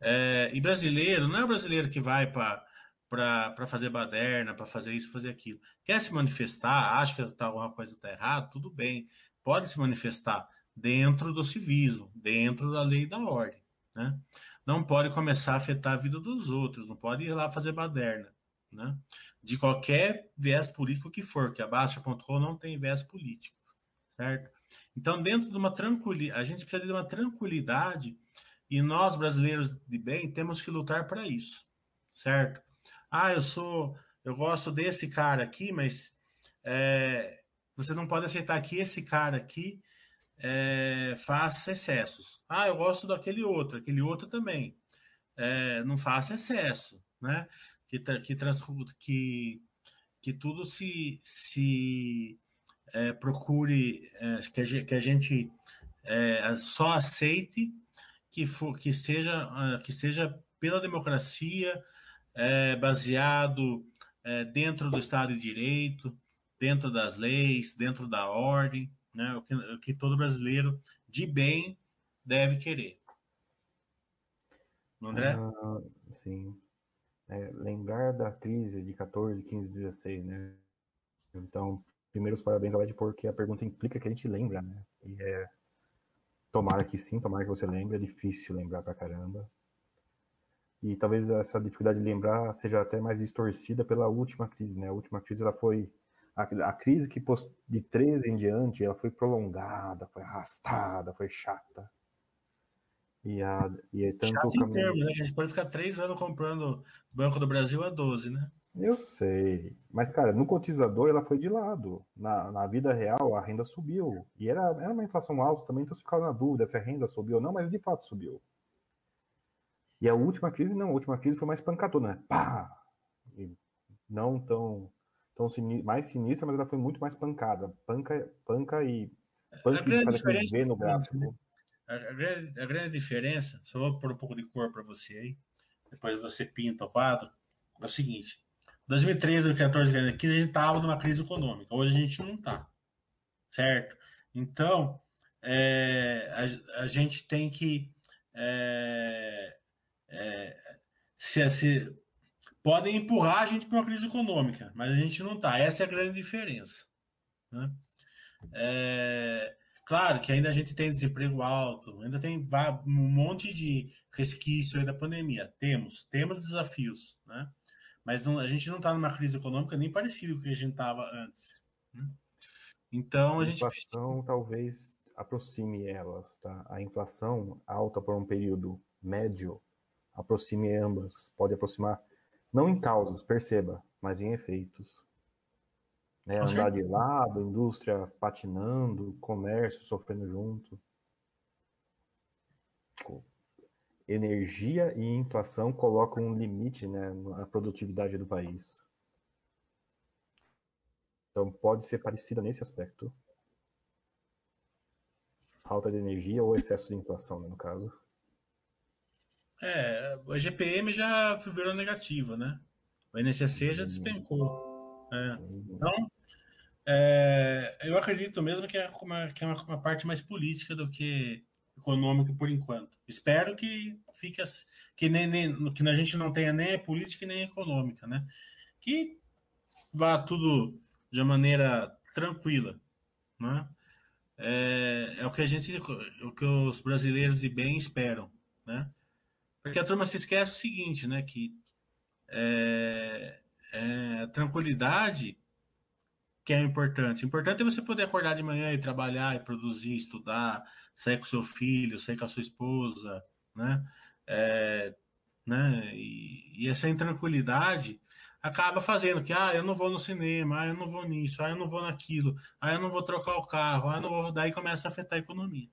É, e brasileiro não é o brasileiro que vai para fazer baderna, para fazer isso, fazer aquilo. Quer se manifestar, acha que tá, alguma coisa está errada, tudo bem. Pode se manifestar dentro do civismo, dentro da lei e da ordem. Né? Não pode começar a afetar a vida dos outros, não pode ir lá fazer baderna né? de qualquer viés político que for, que a Baixa.com não tem viés político, certo? Então, dentro de uma tranquilidade, a gente precisa de uma tranquilidade e nós, brasileiros de bem, temos que lutar para isso, certo? Ah, eu sou, eu gosto desse cara aqui, mas é, você não pode aceitar que esse cara aqui é, faça excessos. Ah, eu gosto daquele outro, aquele outro também. É, não faça excesso, né? Que, que, que, que tudo se, se é, procure, é, que, a, que a gente é, só aceite que, for, que, seja, ah, que seja pela democracia, é, baseado é, dentro do Estado de Direito, dentro das leis, dentro da ordem, né? O que, o que todo brasileiro de bem deve querer. André? Ah, sim. É, lembrar da crise de 14, 15, 16, né? Então, primeiros parabéns ao Ed, porque a pergunta implica que a gente lembra, né? E é. Tomara que sim, tomara que você lembre, é difícil lembrar pra caramba. E talvez essa dificuldade de lembrar seja até mais distorcida pela última crise, né? A última crise, ela foi. A, a crise que de 13 em diante, ela foi prolongada, foi arrastada, foi chata. E, a, e é tanto Chato caminho... em termos, né? A gente pode ficar três anos comprando Banco do Brasil a 12, né? Eu sei. Mas, cara, no cotizador ela foi de lado. Na, na vida real, a renda subiu. E era, era uma inflação alta também, então você ficava na dúvida se a renda subiu ou não, mas de fato subiu. E a última crise, não. A última crise foi mais pancadona, né? Pá! E não tão, tão sinistra, mais sinistra, mas ela foi muito mais pancada. Panca, panca e. Panca e faz aquele V no gráfico. Né? A, a, grande, a grande diferença, só vou pôr um pouco de cor para você aí, depois você pinta o quadro, é o seguinte: 2013, 2014, 2015, a gente estava numa crise econômica, hoje a gente não está, certo? Então, é, a, a, gente tem que. É, é, se, se, podem empurrar a gente para uma crise econômica, mas a gente não está. Essa é a grande diferença. Né? É, Claro que ainda a gente tem desemprego alto, ainda tem um monte de resquício da pandemia. Temos, temos desafios, né? Mas não, a gente não está numa crise econômica nem parecido com o que a gente estava antes. Né? Então a, a gente. A inflação talvez aproxime elas, tá? A inflação alta por um período médio aproxime ambas, pode aproximar, não em causas, perceba, mas em efeitos né? Andar de lado, indústria patinando, comércio sofrendo junto. Energia e inflação colocam um limite né, na produtividade do país. Então pode ser parecida nesse aspecto. Falta de energia ou excesso de inflação, né, no caso. É, a GPM já virou negativa, né? O INCC já despencou. É. Então, é, eu acredito mesmo que é, uma, que é uma, uma, parte mais política do que econômica por enquanto. Espero que fique assim, que nem, nem que a gente não tenha nem política nem econômica, né? Que vá tudo de maneira tranquila, né? É, é o que a gente, o que os brasileiros de bem esperam, né? Porque a turma se esquece o seguinte, né? Que é, é, tranquilidade que é importante? Importante é você poder acordar de manhã e trabalhar e produzir, estudar, sair com seu filho, sair com a sua esposa, né? É, né? E, e, essa intranquilidade acaba fazendo que, ah, eu não vou no cinema, ah, eu não vou nisso, ah, eu não vou naquilo, ah, eu não vou trocar o carro, ah, eu não vou... Daí começa a afetar a economia.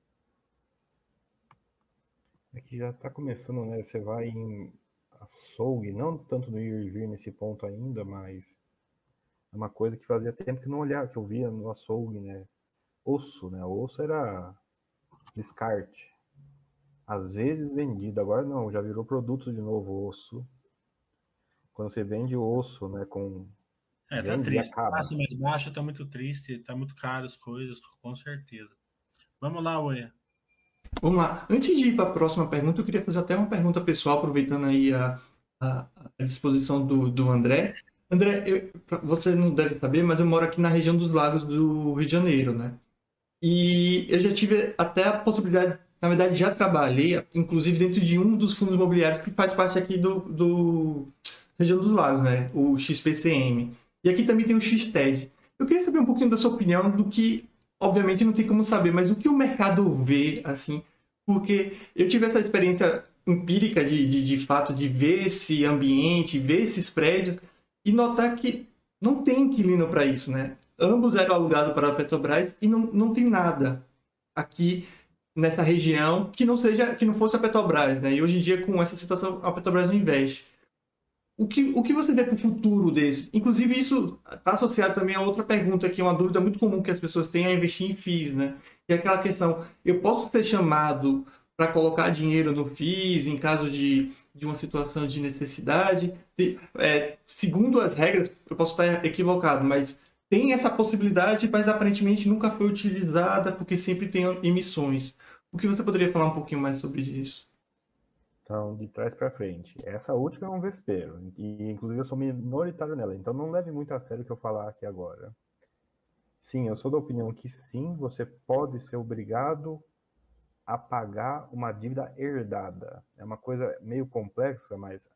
Aqui já está começando, né? Você vai em açougue, não tanto no ir e vir nesse ponto ainda, mas é uma coisa que fazia tempo que não olhava, que eu via no açougue, né? Osso, né? Osso era descarte. Às vezes vendido, agora não, já virou produto de novo osso. Quando você vende osso, né, com é, tá triste. Acaba. Mais baixo, tá muito triste, tá muito caro as coisas, com certeza. Vamos lá, Oia. Vamos lá. Antes de ir para a próxima pergunta, eu queria fazer até uma pergunta pessoal, aproveitando aí a, a, a disposição do, do André. André, eu, você não deve saber, mas eu moro aqui na região dos lagos do Rio de Janeiro, né? E eu já tive até a possibilidade, na verdade já trabalhei, inclusive dentro de um dos fundos imobiliários que faz parte aqui do, do região dos lagos, né? O XPCM. E aqui também tem o XTED. Eu queria saber um pouquinho da sua opinião do que, obviamente não tem como saber, mas o que o mercado vê, assim, porque eu tive essa experiência empírica de, de, de fato de ver esse ambiente, ver esses prédios, e notar que não tem inquilino para isso, né? Ambos eram alugados para a Petrobras e não, não tem nada aqui nessa região que não seja que não fosse a Petrobras, né? E hoje em dia com essa situação a Petrobras não investe. O que, o que você vê para o futuro desse? Inclusive isso está associado também a outra pergunta que é uma dúvida muito comum que as pessoas têm a investir em FIIs, né? Que é aquela questão, eu posso ser chamado para colocar dinheiro no FIIs em caso de, de uma situação de necessidade. É, segundo as regras, eu posso estar equivocado, mas tem essa possibilidade, mas aparentemente nunca foi utilizada porque sempre tem emissões. O que você poderia falar um pouquinho mais sobre isso? Então, de trás para frente. Essa última é um vespeiro, e inclusive eu sou minoritário nela, então não leve muito a sério o que eu falar aqui agora. Sim, eu sou da opinião que sim, você pode ser obrigado a pagar uma dívida herdada. É uma coisa meio complexa, mas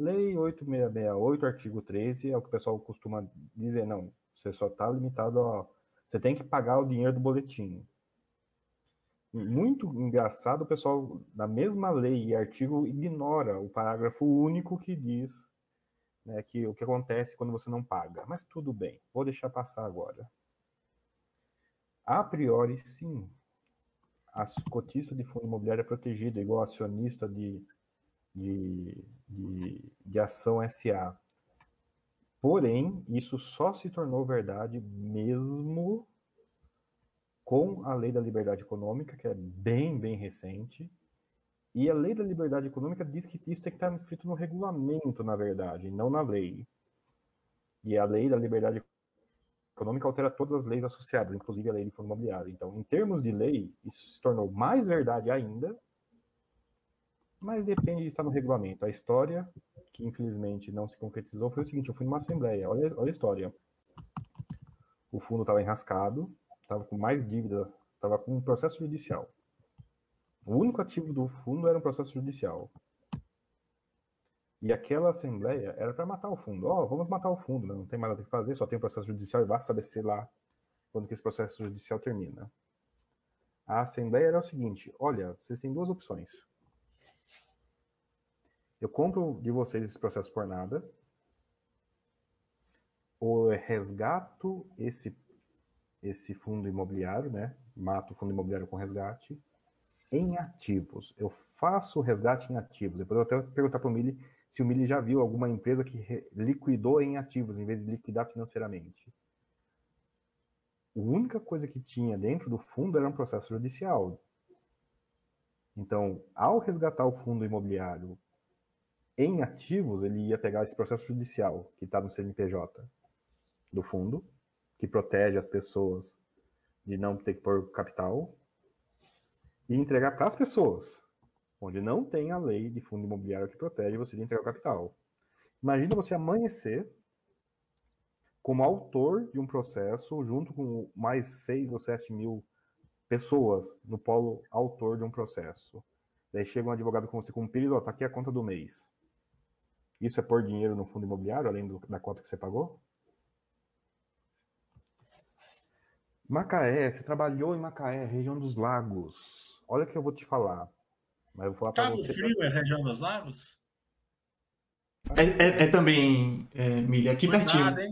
Lei 8668, artigo 13, é o que o pessoal costuma dizer, não, você só está limitado a. Você tem que pagar o dinheiro do boletim. Muito engraçado, o pessoal, na mesma lei e artigo, ignora o parágrafo único que diz né, que o que acontece quando você não paga. Mas tudo bem, vou deixar passar agora. A priori, sim. A cotista de fundo imobiliário é protegida, igual acionista de, de, de, de ação SA. Porém, isso só se tornou verdade mesmo com a Lei da Liberdade Econômica, que é bem, bem recente. E a Lei da Liberdade Econômica diz que isso tem que estar escrito no regulamento, na verdade, não na lei. E a Lei da Liberdade econômica altera todas as leis associadas, inclusive a lei de fundo imobiliário. Então, em termos de lei, isso se tornou mais verdade ainda, mas depende de estar no regulamento. A história, que infelizmente não se concretizou, foi o seguinte: eu fui numa assembleia, olha, olha a história. O fundo estava enrascado, estava com mais dívida, estava com um processo judicial. O único ativo do fundo era um processo judicial. E aquela assembleia era para matar o fundo. Ó, oh, vamos matar o fundo, né? não tem mais nada que fazer, só tem o processo judicial e vai saber se lá quando que esse processo judicial termina. A assembleia era o seguinte: olha, vocês têm duas opções. Eu compro de vocês esse processo por nada, ou eu resgato esse esse fundo imobiliário, né? Mato o fundo imobiliário com resgate em ativos. Eu faço o resgate em ativos. Depois eu até perguntar para o Mili se o Mili já viu alguma empresa que liquidou em ativos em vez de liquidar financeiramente. A única coisa que tinha dentro do fundo era um processo judicial. Então, ao resgatar o fundo imobiliário em ativos, ele ia pegar esse processo judicial que está no CNPJ do fundo, que protege as pessoas de não ter que pôr capital, e entregar para as pessoas onde não tem a lei de fundo imobiliário que protege você de entregar o capital. Imagina você amanhecer como autor de um processo, junto com mais seis ou sete mil pessoas no polo autor de um processo. Daí chega um advogado com você com um período, ó, tá aqui a conta do mês. Isso é pôr dinheiro no fundo imobiliário, além do, da conta que você pagou? Macaé, você trabalhou em Macaé, região dos lagos. Olha o que eu vou te falar. Mas eu vou falar Cabo você. Frio é região dos lagos? É, é, é também, é, Milha, aqui pertinho. Nada?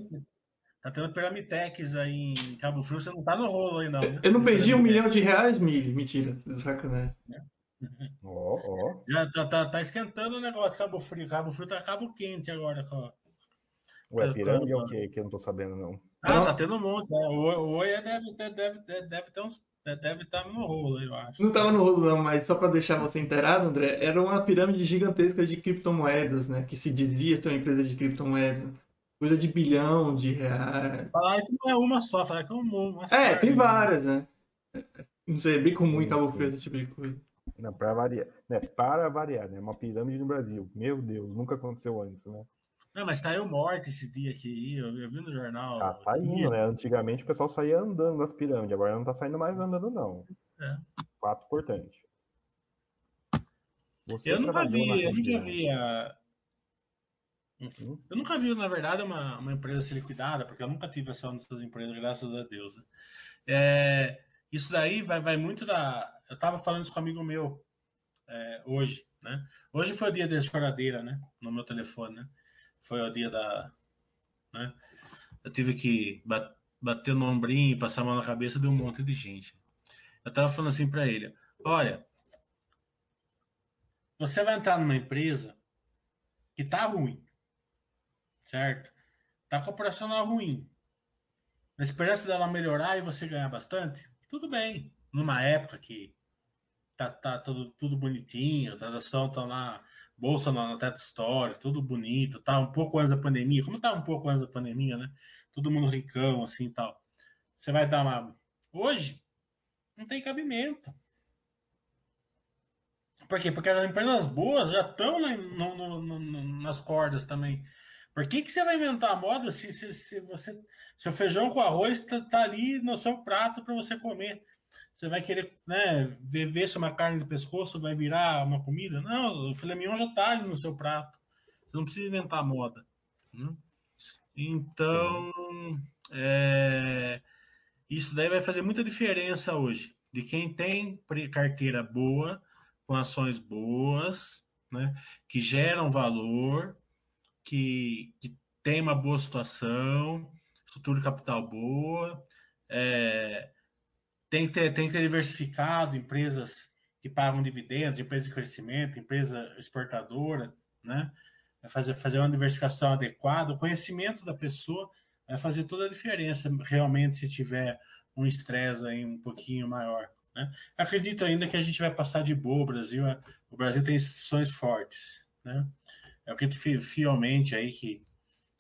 Tá tendo Piramitex aí em Cabo Frio, você não tá no rolo aí, não. Né? Eu não perdi um milhão de reais, Milha. Mentira, sacanagem. Ó, ó. Já tá, tá, tá, esquentando o negócio, Cabo Frio. Cabo Frio tá cabo quente agora. Ó. Ué, pirâmide é o quê? Que eu não tô sabendo, não. Ah, tá tendo um monte. Né? O, Oi deve, deve, deve, deve ter uns Deve estar tá no rolo, eu acho. Não estava no rolo, não, mas só para deixar você inteirado, André, era uma pirâmide gigantesca de criptomoedas, né? Que se dizia ser uma empresa de criptomoedas. Coisa de bilhão de reais. Falaram que não é uma só, falaram que é uma. É, tem várias, né? Não sei, é bem comum em Cabo Frio esse tipo de coisa. Não, para variar. Né? Para variar, né? Uma pirâmide no Brasil. Meu Deus, nunca aconteceu antes, né? Não, mas saiu morte esse dia aqui, eu, eu vi no jornal. Tá saindo, né? Antigamente o pessoal saía andando nas pirâmides, agora não tá saindo mais andando, não. É. Fato importante. Você eu nunca vi, eu nunca vi a... Hum? Eu nunca vi, na verdade, uma, uma empresa ser liquidada, porque eu nunca tive ação dessas empresas, graças a Deus. Né? É, isso daí vai, vai muito da. Eu tava falando isso com um amigo meu é, hoje, né? Hoje foi o dia da choradeira, né? No meu telefone, né? Foi o dia da. Né? Eu tive que bater no ombrinho, passar a mão na cabeça de um monte de gente. Eu tava falando assim para ele: olha, você vai entrar numa empresa que tá ruim, certo? Tá com operacional ruim. Na esperança dela melhorar e você ganhar bastante, tudo bem. Numa época que tá, tá tudo, tudo bonitinho, as ações estão lá, bolsa na, na Teta Store, tudo bonito, tá um pouco antes da pandemia, como tá um pouco antes da pandemia, né? Todo mundo ricão, assim tal. Você vai dar uma. Hoje, não tem cabimento. Por quê? Porque as empresas boas já estão nas cordas também. Por que, que você vai inventar moda se, se, se você seu feijão com arroz está tá ali no seu prato para você comer? Você vai querer né, ver, ver se uma carne de pescoço vai virar uma comida? Não, o filé mignon já está no seu prato. Você não precisa inventar moda. Né? Então, é, isso daí vai fazer muita diferença hoje. De quem tem carteira boa, com ações boas, né, que geram valor, que, que tem uma boa situação, estrutura de capital boa, é, tem que ter, tem que ter diversificado empresas que pagam dividendos, empresas de crescimento, empresa exportadora, né? É fazer, fazer uma diversificação adequada, o conhecimento da pessoa vai fazer toda a diferença realmente se tiver um estresse aí um pouquinho maior. Né? Acredito ainda que a gente vai passar de boa o Brasil. É, o Brasil tem instituições fortes. Né? Eu acredito fielmente aí que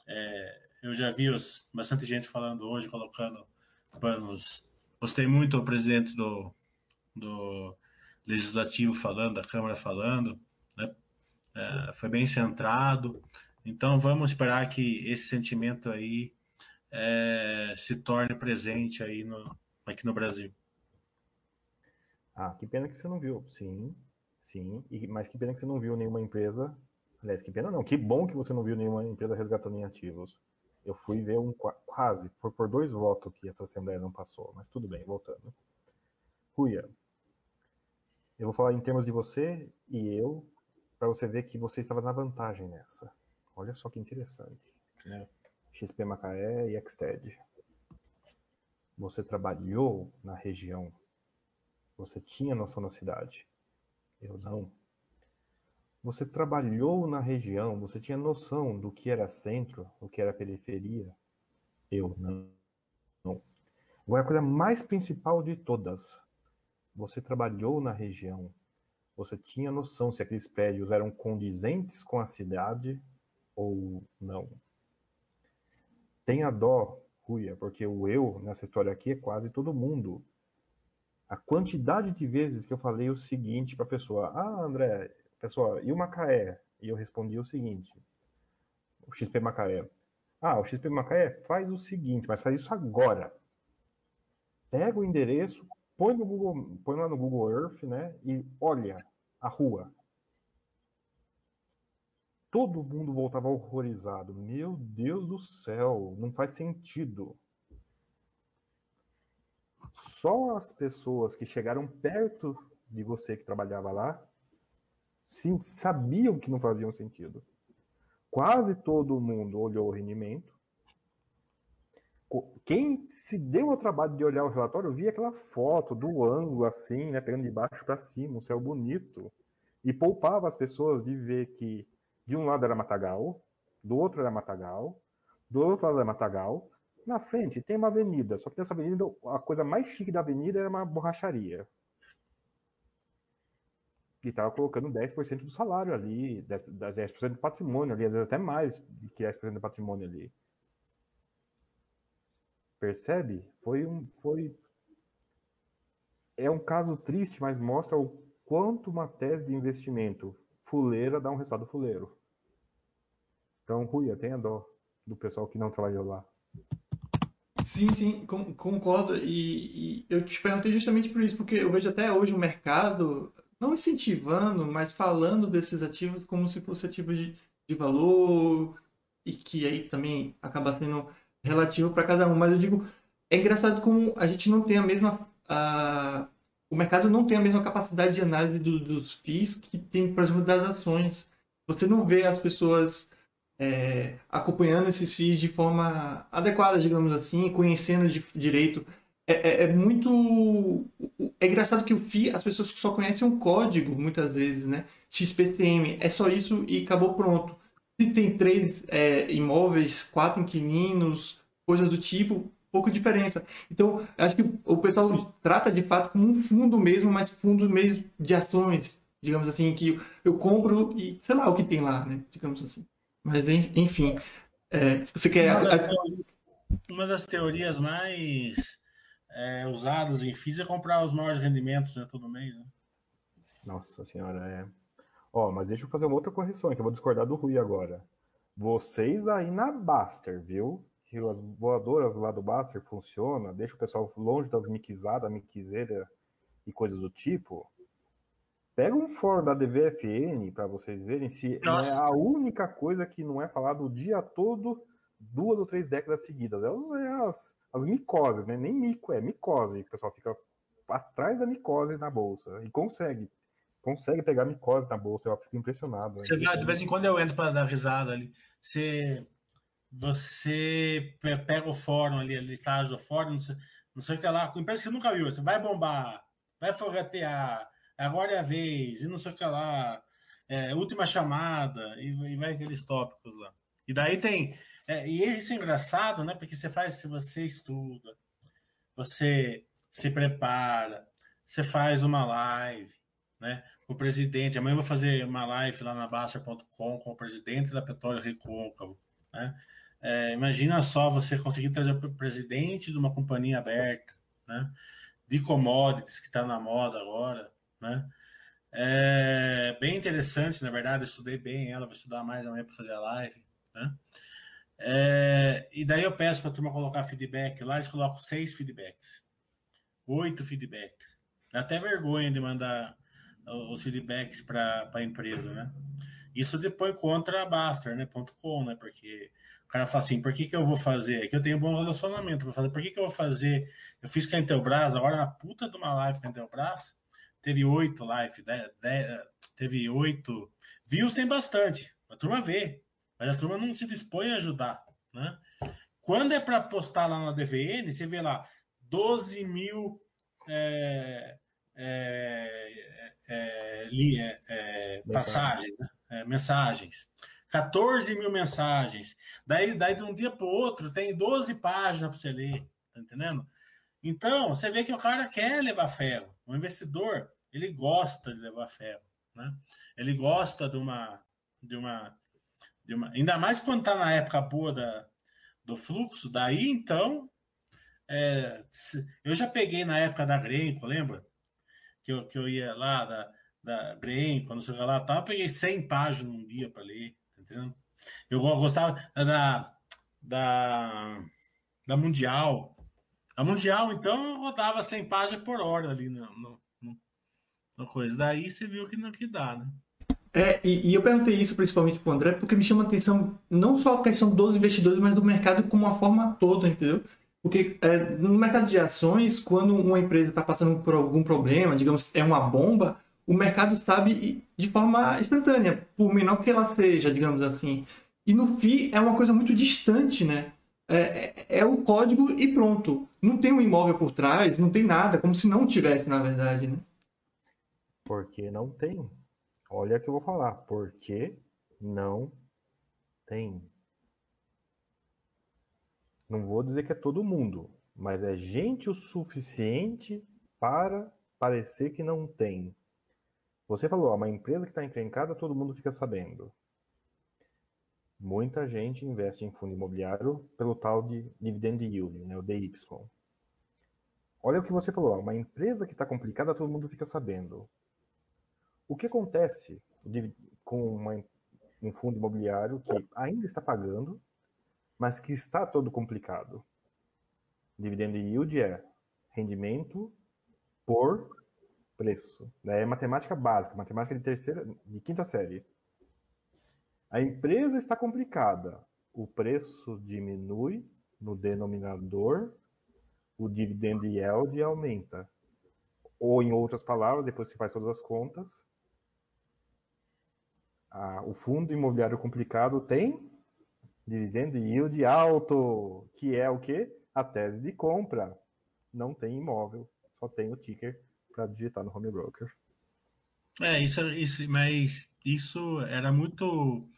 é, eu já vi os, bastante gente falando hoje, colocando panos Gostei muito do presidente do, do Legislativo falando, da Câmara falando, né? É, foi bem centrado. Então vamos esperar que esse sentimento aí é, se torne presente aí no, aqui no Brasil. Ah, que pena que você não viu. Sim, sim. E, mas que pena que você não viu nenhuma empresa. Aliás, que pena não. Que bom que você não viu nenhuma empresa resgatando em ativos. Eu fui ver um quase, foi por dois votos que essa Assembleia não passou, mas tudo bem, voltando. Ruia, eu vou falar em termos de você e eu, para você ver que você estava na vantagem nessa. Olha só que interessante. Né? XP Macaé e Xted. Você trabalhou na região. Você tinha noção da cidade. Eu não. Você trabalhou na região, você tinha noção do que era centro, do que era periferia? Eu não. não. Agora, a coisa mais principal de todas, você trabalhou na região, você tinha noção se aqueles prédios eram condizentes com a cidade ou não. Tenha dó, Ruia, porque o eu nessa história aqui é quase todo mundo. A quantidade de vezes que eu falei o seguinte para a pessoa: Ah, André, pessoal, e o Macaé? E eu respondi o seguinte: o XP Macaé. Ah, o XP Macaé faz o seguinte, mas faz isso agora. Pega o endereço, põe no Google, põe lá no Google Earth, né? E olha a rua. Todo mundo voltava horrorizado. Meu Deus do céu, não faz sentido. Só as pessoas que chegaram perto de você que trabalhava lá sim, sabiam que não faziam sentido. Quase todo mundo olhou o rendimento. Quem se deu ao trabalho de olhar o relatório via aquela foto do ângulo assim, né, pegando de baixo para cima, um céu bonito, e poupava as pessoas de ver que de um lado era matagal, do outro era matagal, do outro lado era matagal, na frente tem uma avenida, só que nessa avenida a coisa mais chique da avenida era uma borracharia que estava colocando 10% do salário ali, 10%, 10 do patrimônio ali, às vezes até mais que 10% do patrimônio ali. Percebe? Foi um. Foi... É um caso triste, mas mostra o quanto uma tese de investimento fuleira dá um resultado fuleiro. Então, Rui, tenha dó do pessoal que não trabalhou lá. Sim, sim, concordo. E, e, eu te perguntei justamente por isso, porque eu vejo até hoje o mercado não incentivando, mas falando desses ativos como se fossem ativos de, de valor e que aí também acaba sendo relativo para cada um. Mas eu digo, é engraçado como a gente não tem a mesma. A, o mercado não tem a mesma capacidade de análise do, dos FIIs que tem, por exemplo, das ações. Você não vê as pessoas é, acompanhando esses FIIs de forma adequada, digamos assim, conhecendo de, direito é, é, é, muito. É engraçado que o FI, as pessoas só conhecem um código, muitas vezes, né? XPCM, é só isso e acabou pronto. Se tem três é, imóveis, quatro inquilinos, coisas do tipo, pouca diferença. Então, acho que o pessoal trata de fato como um fundo mesmo, mas fundo mesmo de ações, digamos assim, que eu compro e sei lá o que tem lá, né? Digamos assim. Mas enfim, é, você quer. Uma das teorias mais é, usadas em física é comprar os maiores rendimentos né, todo mês. Né? Nossa senhora, é. Ó, mas deixa eu fazer uma outra correção, que eu vou discordar do Rui agora. Vocês aí na Baster, viu? Que as voadoras lá do Baster funcionam, deixa o pessoal longe das miquizadas, miquizeira e coisas do tipo. Pega um fórum da DVFN para vocês verem se Nossa. é a única coisa que não é falado o dia todo, duas ou três décadas seguidas. É, é as, as micoses, né? Nem mico, é micose. O pessoal fica atrás da micose na bolsa e consegue consegue pegar micose na bolsa, eu fico impressionado. Você vê, de vez em quando eu entro para dar risada ali. Você, você pega o fórum ali, a listagem do fórum, não sei, não sei o que lá, empresa que nunca viu, você vai bombar, vai fogatear, agora é a vez, e não sei o que lá, é, última chamada, e, e, vai aqueles tópicos lá. E daí tem. É, e isso é engraçado, né? Porque você faz, se você estuda, você se prepara, você faz uma live, né? O presidente, amanhã eu vou fazer uma live lá na Baixa.com com o presidente da Petróleo Recôncavo, né? É, imagina só você conseguir trazer o presidente de uma companhia aberta, né? De commodities que está na moda agora, né? É bem interessante, na verdade, eu estudei bem ela, vou estudar mais amanhã para fazer a live, né? É, e daí eu peço para a turma colocar feedback lá, eles colocam seis feedbacks, oito feedbacks. Dá até vergonha de mandar os feedbacks para a empresa, né? Isso depois contra a Baster, né? .com, né? Porque o cara fala assim, por que, que eu vou fazer? É que eu tenho um bom relacionamento, vou fazer, por que, que eu vou fazer? Eu fiz com a Intelbras, agora na puta de uma live com a Intelbras, teve oito live, teve oito. Views tem bastante, a turma vê, mas a turma não se dispõe a ajudar, né? Quando é para postar lá na DVN, você vê lá 12 mil é, é, é, é, é passagens, né? É, mensagens. 14 mil mensagens. Daí, daí de um dia para o outro tem 12 páginas para você ler, tá entendendo? Então, você vê que o cara quer levar ferro. O investidor, ele gosta de levar ferro, né? Ele gosta de uma de uma uma, ainda mais quando está na época boa da, do fluxo, daí então é, eu já peguei na época da Grenco, lembra? que eu, que eu ia lá da, da Green, quando chegava lá, tal, eu peguei 100 páginas num dia para ler, tá entendendo? Eu gostava da, da, da Mundial. A Mundial, então, eu rodava 100 páginas por hora ali no, no, no coisa. Daí você viu que não que dá, né? É, e, e, eu perguntei isso principalmente para o André, porque me chama a atenção não só a questão dos investidores, mas do mercado como uma forma toda, entendeu? Porque é, no mercado de ações, quando uma empresa está passando por algum problema, digamos, é uma bomba, o mercado sabe de forma instantânea, por menor que ela seja, digamos assim. E no FI é uma coisa muito distante, né? É, é, é, o código e pronto. Não tem um imóvel por trás, não tem nada, como se não tivesse, na verdade, né? Porque não tem. Olha que eu vou falar. Porque não tem não vou dizer que é todo mundo, mas é gente o suficiente para parecer que não tem. Você falou, uma empresa que está encrencada, todo mundo fica sabendo. Muita gente investe em fundo imobiliário pelo tal de dividend yield, né, o DY. Olha o que você falou, uma empresa que está complicada, todo mundo fica sabendo. O que acontece com uma, um fundo imobiliário que ainda está pagando, mas que está todo complicado. Dividendo yield é rendimento por preço. É matemática básica, matemática de terceira, de quinta série. A empresa está complicada. O preço diminui no denominador, o dividend yield aumenta. Ou, em outras palavras, depois que você faz todas as contas, a, o fundo imobiliário complicado tem Dividend yield alto, que é o que? A tese de compra. Não tem imóvel, só tem o ticker para digitar no home broker. É, isso, isso, mas isso era muito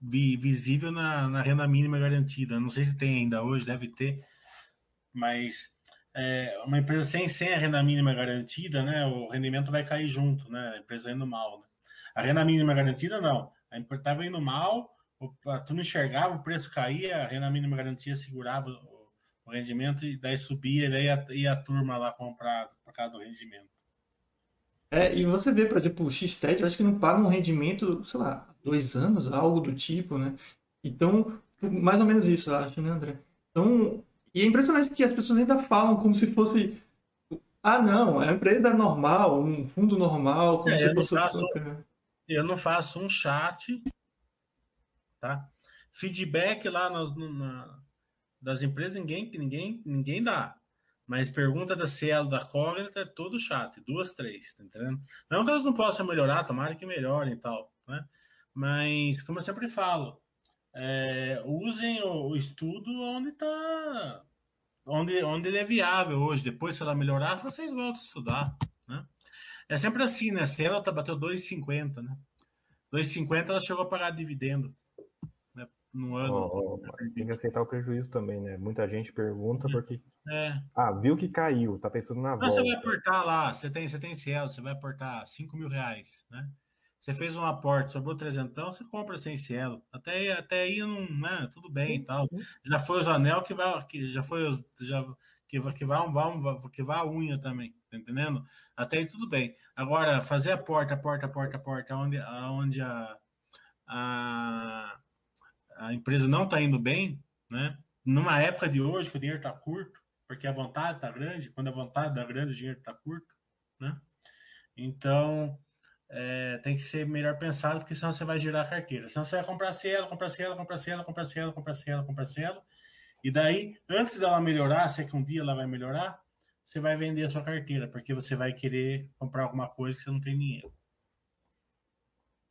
vi, visível na, na, renda mínima garantida. Não sei se tem ainda hoje, deve ter. Mas é, uma empresa sem, sem a renda mínima garantida, né, o rendimento vai cair junto, né, a empresa indo mal. Né? A renda mínima garantida, não. A empresa estava indo mal, o, tu não enxergava, o preço caía, a renda mínima garantia segurava o, o rendimento e daí subia, e daí ia, ia a turma lá comprar por causa do rendimento. É, e você vê, por exemplo, o X-Ted, eu acho que não paga um rendimento, sei lá, dois anos, algo do tipo, né? Então, mais ou menos isso, eu acho, né, André? Então, e é impressionante que as pessoas ainda falam como se fosse. Ah, não, é uma empresa normal, um fundo normal, como é, se fosse. Faço, eu não faço um chat, tá? Feedback lá nas, na, das empresas, ninguém, ninguém, ninguém dá. Mas pergunta da Cielo, da Cognita, é todo chat, duas, três, tá entendendo? Não que elas não possam melhorar, tomara que melhorem e tal, né? Mas, como eu sempre falo, é, usem o, o, estudo onde está onde, onde ele é viável hoje. Depois, se ela melhorar, vocês voltam a estudar. É sempre assim, né? Se ela tá, bateu 2,50, né? 2,50 ela chegou a pagar dividendo né? no ano. Oh, oh, tem que aceitar o prejuízo também, né? Muita gente pergunta porque. É. Ah, viu que caiu, tá pensando na volta. Você vai aportar lá, você tem, você tem Cielo, você vai aportar 5 mil reais, né? Você fez um aporte, sobrou trezentão, você compra sem cielo. Até, até aí não, né, tudo bem e tal. Já foi o Janel que vai, que já foi os, já, que, que vai um, vai que vai a unha também, tá entendendo? Até aí tudo bem. Agora, fazer a porta, porta, porta, porta, onde, onde a, a, a empresa não está indo bem, né? Numa época de hoje que o dinheiro está curto, porque a vontade está grande, quando a vontade está grande, o dinheiro está curto, né? Então, é, tem que ser melhor pensado, porque senão você vai girar a carteira. Senão você vai comprar Cielo, comprar Cielo, comprar Cielo, comprar Cielo, comprar Cielo, comprar Cielo. E daí, antes dela melhorar, se é que um dia ela vai melhorar, você vai vender a sua carteira, porque você vai querer comprar alguma coisa que você não tem dinheiro.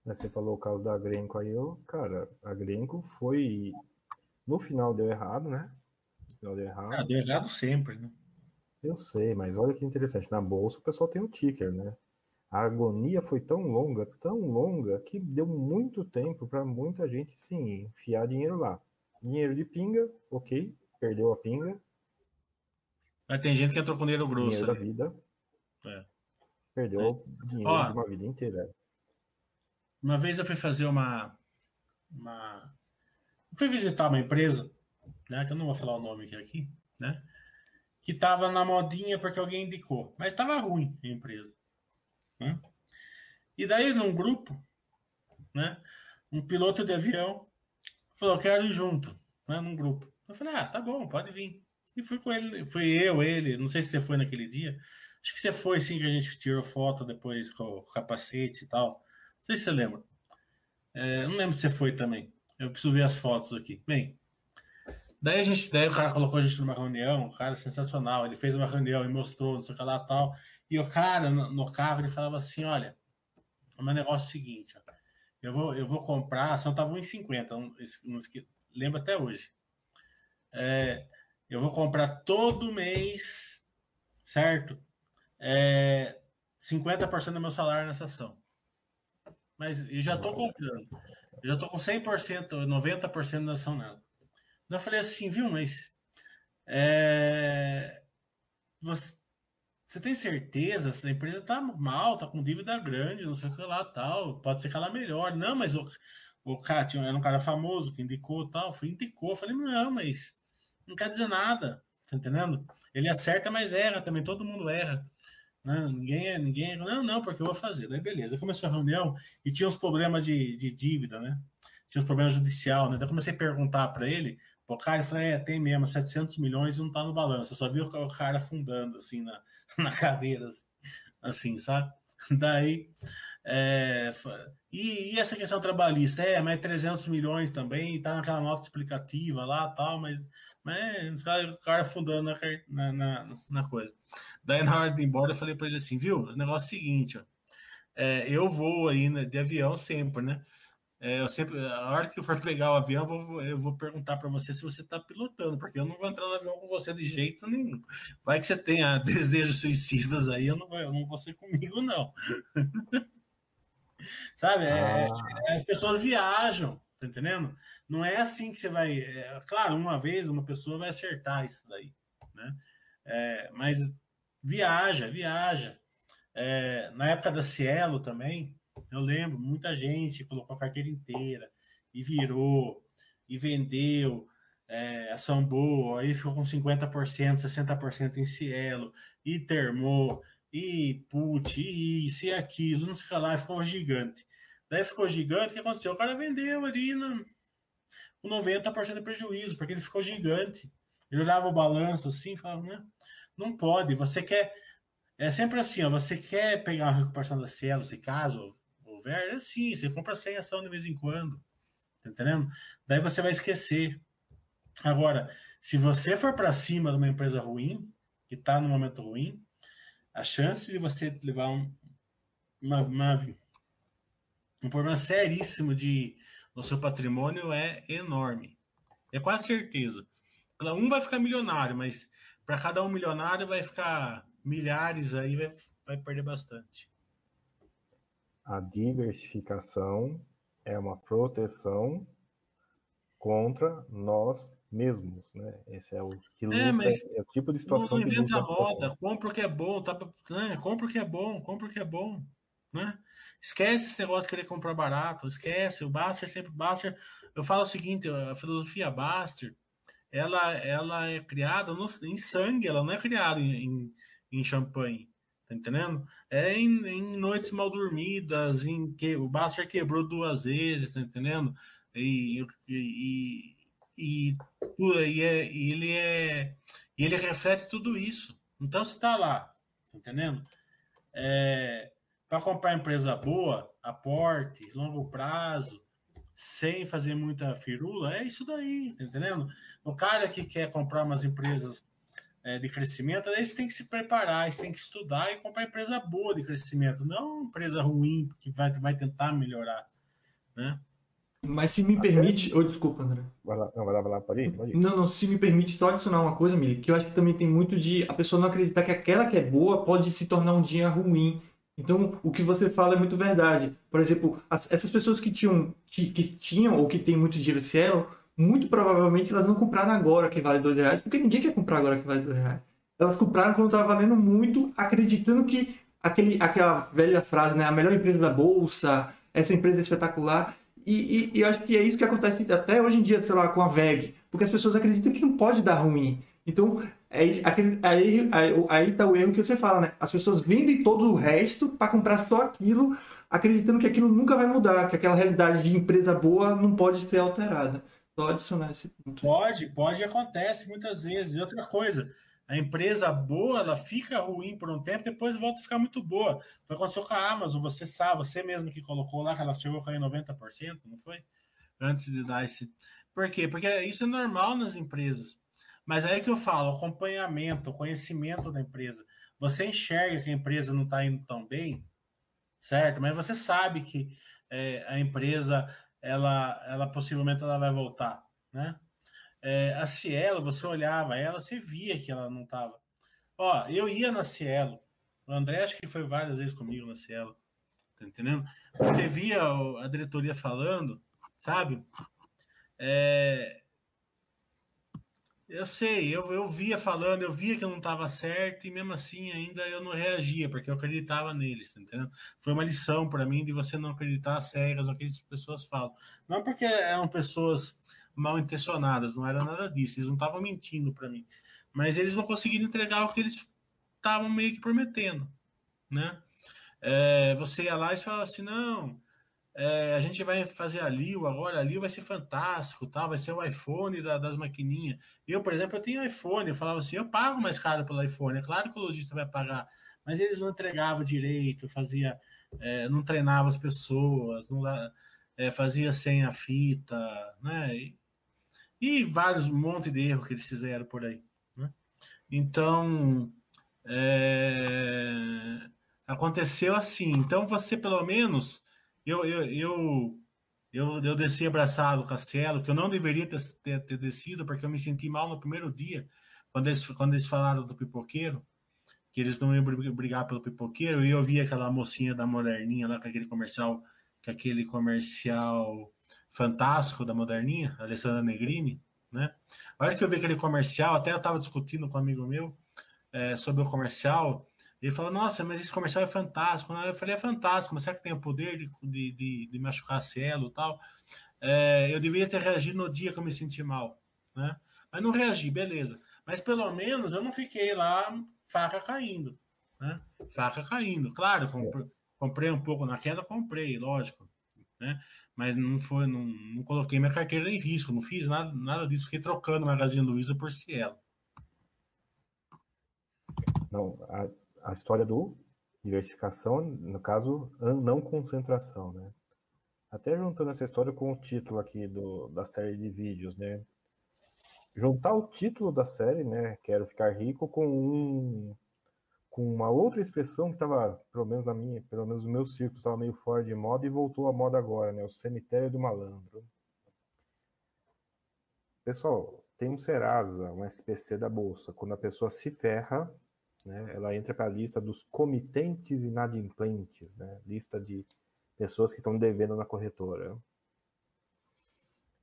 Você falou o caso da Grenco aí, eu, cara, a Grenco foi. No final deu errado, né? No final deu errado. Ah, deu errado sempre, né? Eu sei, mas olha que interessante. Na bolsa o pessoal tem o um ticker, né? A agonia foi tão longa, tão longa, que deu muito tempo para muita gente, sim, enfiar dinheiro lá. Dinheiro de pinga, ok, perdeu a pinga. Mas tem gente que entrou com dinheiro grosso. Dinheiro da vida. É. Perdeu é. dinheiro Ó, de uma vida inteira. Uma vez eu fui fazer uma. uma... Fui visitar uma empresa, né? Que eu não vou falar o nome aqui, né? Que estava na modinha porque alguém indicou. Mas estava ruim a empresa. Né? E daí, num grupo, né, um piloto de avião falou: Quero ir junto, né, num grupo. Eu falei: Ah, tá bom, pode vir. E fui com ele, fui eu, ele, não sei se você foi naquele dia. Acho que você foi sim, que a gente tirou foto depois com o capacete e tal. Não sei se você lembra. É, não lembro se você foi também. Eu preciso ver as fotos aqui. Bem, daí a gente, daí o cara colocou a gente numa reunião, o cara sensacional. Ele fez uma reunião e mostrou, não sei o que lá tal. E o cara, no, no carro, ele falava assim: olha, o meu negócio é o seguinte, ó, eu, vou, eu vou comprar, só estava 1,50, um, lembro até hoje. É, eu vou comprar todo mês, certo? É, 50% do meu salário nessa ação. Mas eu já estou comprando. Eu já estou com 100%, 90% da ação nela. Então eu falei assim, viu, mas é, você, você tem certeza? Essa empresa tá mal, tá com dívida grande, não sei o que lá, tal. Pode ser que ela melhore. Não, mas o, o cara tinha, era um cara famoso que indicou tal. Fui indicou. Falei, não, mas não quer dizer nada. Tá entendendo? Ele acerta, mas erra também. Todo mundo erra. Não, ninguém, ninguém. Não, não, porque eu vou fazer. Daí beleza. Começou a reunião e tinha uns problemas de, de dívida, né? Tinha uns problemas judicial, né? Daí comecei a perguntar para ele. O cara falou: é, tem mesmo, 700 milhões e não tá no balanço. Eu só vi o cara afundando, assim, na, [LAUGHS] na cadeira, assim, sabe? Daí, é, e, e, essa questão trabalhista? É, mas 300 milhões também, tá naquela nota explicativa lá tal, mas, mas o cara fundando na, na, na, coisa. Daí, na hora de ir embora, eu falei para ele assim, viu? O negócio é o seguinte, ó, é, eu vou aí né, de avião sempre, né? É, eu sempre, a hora que eu for pegar o avião, eu vou, eu vou perguntar para você se você está pilotando, porque eu não vou entrar no avião com você de jeito nenhum. Vai que você tenha [LAUGHS] desejos suicidas aí, eu não, eu não vou ser comigo, não. [LAUGHS] Sabe? É, ah. as pessoas viajam, tá entendendo? Não é assim que você vai. É, claro, uma vez uma pessoa vai acertar isso daí, né? É, mas viaja, viaja. É, na época da Cielo também, eu lembro, muita gente colocou a carteira inteira e virou, e vendeu, é, boa, aí ficou com 50%, 60% em Cielo, e termou, e put, e isso e aquilo, não sei lá, ficou gigante. Daí ficou gigante, o que aconteceu? O cara vendeu ali no, com 90% de prejuízo, porque ele ficou gigante. Ele olhava o balanço assim e falava, né? Não pode, você quer. É sempre assim, ó, você quer pegar uma recuperação da Cielo, se caso é assim, você compra 100 ação de vez em quando, tá entendendo? Daí você vai esquecer. Agora, se você for para cima de uma empresa ruim, que está no momento ruim, a chance de você levar um, uma, uma, um problema seríssimo de, no seu patrimônio é enorme. É quase certeza. Um vai ficar milionário, mas para cada um milionário vai ficar milhares aí, vai, vai perder bastante. A diversificação é uma proteção contra nós mesmos, né? Esse é o que é, mas é o tipo de situação não que luta a roda, compra o que é bom, tá, né? compra o que é bom, compra o que é bom, né? Esquece esse negócio de querer comprar barato, esquece, o Baster sempre Baster. Eu falo o seguinte, a filosofia Baster, ela ela é criada no, em sangue, ela não é criada em, em, em champanhe. Tá entendendo? É em, em, noites mal dormidas, em que o Baster quebrou duas vezes, tá entendendo? E, e, e, e, é, e ele é e ele reflete tudo isso. Então você está lá, tá entendendo? É, para comprar empresa boa, aporte, longo prazo, sem fazer muita firula, é isso daí, tá entendendo? O cara que quer comprar umas empresas é, de crescimento, eles têm que se preparar, eles têm que estudar e comprar empresa boa de crescimento, não empresa ruim que vai, vai tentar melhorar, né? Mas se me permite. Oi, oh, desculpa, André. Vai lá, não, vai lá, vai lá, pode ir, pode ir. Não, não, se me permite só adicionar uma coisa, Mili, que eu acho que também tem muito de a pessoa não acreditar que aquela que é boa pode se tornar um dia ruim. Então, o que você fala é muito verdade. Por exemplo, as, essas pessoas que tinham, que, que, tinham ou que têm muito dinheiro Cielo, muito provavelmente elas não compraram agora que vale dois reais, porque ninguém quer comprar agora que vale dois reais. Elas compraram quando estava valendo muito, acreditando que aquele, aquela velha frase, né, a melhor empresa da bolsa, essa empresa é espetacular. E, e, e, acho que é isso que acontece até hoje em dia, sei lá, com a VEG. Porque as pessoas acreditam que não pode dar ruim. Então, é, aí, aí, aí tá o erro que você fala, né? As pessoas vendem todo o resto para comprar só aquilo, acreditando que aquilo nunca vai mudar, que aquela realidade de empresa boa não pode ser alterada. Só adicionar esse ponto. Pode, pode, acontece muitas vezes. E outra coisa, a empresa boa, ela fica ruim por um tempo, depois volta a ficar muito boa. Foi aconteceu com a Amazon, você sabe, você mesmo que colocou lá que ela chegou a cair 90%, não foi? Antes de dar esse. Por quê? Porque isso é normal nas empresas. Mas aí que eu falo, acompanhamento, conhecimento da empresa. Você enxerga que a empresa não está indo tão bem, certo? Mas você sabe que é, a empresa, ela, ela possivelmente ela vai voltar, né? É, a Cielo, você olhava ela, você via que ela não estava. Ó, eu ia na Cielo. O André acho que foi várias vezes comigo na Cielo. Tá entendendo? Você via a diretoria falando, sabe? É, eu sei, eu, eu via falando, eu via que eu não estava certo e mesmo assim ainda eu não reagia, porque eu acreditava neles, tá entendendo? Foi uma lição para mim de você não acreditar cegas no que as pessoas falam. Não porque eram pessoas mal intencionadas, não era nada disso, eles não estavam mentindo para mim, mas eles não conseguiram entregar o que eles estavam meio que prometendo, né? É, você ia lá e falava assim, não, é, a gente vai fazer a Lio agora, a Lio vai ser fantástico, tá? vai ser o iPhone da, das maquininhas. Eu, por exemplo, eu tenho iPhone, eu falava assim, eu pago mais caro pelo iPhone, é claro que o lojista vai pagar, mas eles não entregavam direito, fazia, é, não treinava as pessoas, não é, fazia sem a fita, né? E, e vários, um monte de erros que eles fizeram por aí. Né? Então, é, aconteceu assim. Então, você, pelo menos, eu, eu, eu, eu, eu desci abraçado o Castelo, que eu não deveria ter, ter, ter, descido, porque eu me senti mal no primeiro dia, quando eles, quando eles falaram do pipoqueiro, que eles não iam brigar pelo pipoqueiro, e eu vi aquela mocinha da Moderninha lá, com aquele comercial, com aquele comercial fantástico da Moderninha, Alessandra Negrini, né? A hora que eu vi aquele comercial, até eu estava discutindo com um amigo meu é, sobre o comercial, ele falou, nossa, mas esse comercial é fantástico. Eu falei, é fantástico, mas será que tem o poder de, de, de, de machucar cielo e tal? É, eu deveria ter reagido no dia que eu me senti mal, né? Mas não reagi, beleza. Mas pelo menos eu não fiquei lá faca caindo, né? Faca caindo. Claro, comprei, comprei um pouco na queda, comprei, lógico, né? Mas não foi, não, não coloquei minha carteira em risco, não fiz nada, nada disso, fiquei trocando o Magazine Luiza por Cielo. Não, a, a história do diversificação, no caso, não concentração, né? Até juntando essa história com o título aqui do, da série de vídeos, né? Juntar o título da série, né? Quero ficar rico com um com uma outra expressão que estava, pelo menos na minha, pelo menos no meu círculo, estava meio fora de moda e voltou à moda agora, né? O cemitério do malandro. Pessoal, tem um Serasa, um SPC da bolsa. Quando a pessoa se ferra, né, ela entra para a lista dos comitentes inadimplentes, né? Lista de pessoas que estão devendo na corretora.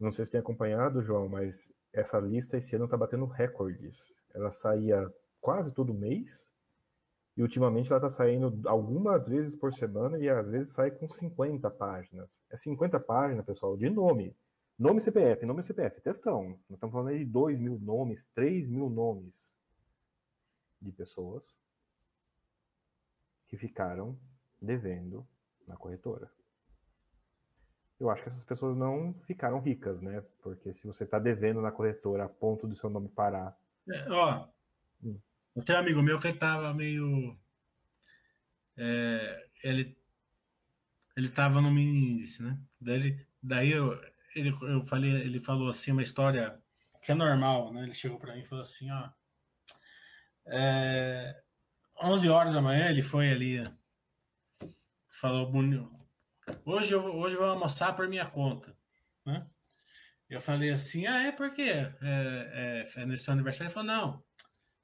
Não sei se tem acompanhado, João, mas essa lista esse ano está batendo recordes. Ela saía quase todo mês e ultimamente ela está saindo algumas vezes por semana e às vezes sai com 50 páginas. É 50 páginas, pessoal, de nome. Nome CPF, nome CPF, textão. Nós estamos falando aí de 2 mil nomes, 3 mil nomes de pessoas que ficaram devendo na corretora. Eu acho que essas pessoas não ficaram ricas, né? Porque se você está devendo na corretora a ponto do seu nome parar. É, ó, hum. tem um amigo meu que estava meio. É, ele ele estava no mini índice, né? Daí, daí eu, ele, eu falei, ele falou assim uma história que é normal, né? Ele chegou para mim e falou assim, ó, é, 11 horas da manhã ele foi ali falou hoje eu hoje eu vou almoçar por minha conta né? eu falei assim ah é? Porque é, é, é nesse aniversário? Ele falou não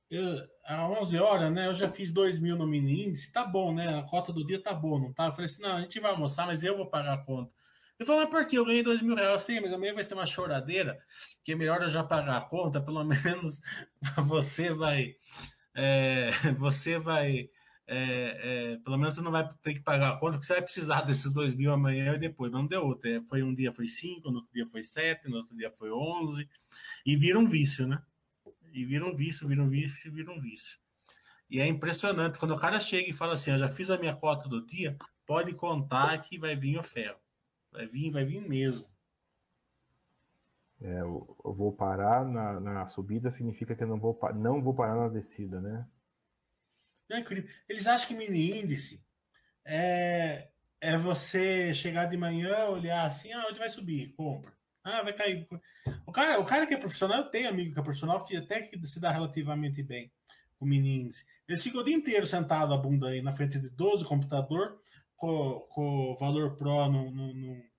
eu, às 11 horas né eu já fiz 2 mil no mini índice tá bom né a cota do dia tá boa não tá? Eu falei assim não a gente vai almoçar mas eu vou pagar a conta ele falou, mas por que? Eu ganhei dois mil reais. Sim, mas amanhã vai ser uma choradeira, que é melhor eu já pagar a conta, pelo [LAUGHS] menos você vai é, você vai. É, é, pelo menos você não vai ter que pagar a conta, porque você vai precisar desses dois mil amanhã e depois. Mas não deu outro. É, foi um dia foi cinco, no outro dia foi sete, no outro dia foi onze. E vira um vício, né? E vira um vício, vira um vício, vira um vício. E é impressionante. Quando o cara chega e fala assim: Eu já fiz a minha cota do dia, pode contar que vai vir o ferro. Vai vir, vai vir mesmo. É, eu, vou parar na, na, subida significa que eu não vou, não vou parar na descida, né? É incrível. Eles acham que mini índice é, é você chegar de manhã, olhar assim, ah, onde vai subir? Compra. Ah, vai cair. O cara, o cara que é profissional, eu tenho amigo que é profissional que até que se dá relativamente bem com mini índice. Ele fica o dia inteiro sentado a bunda aí na frente de 12 computador, com, com o valor pro no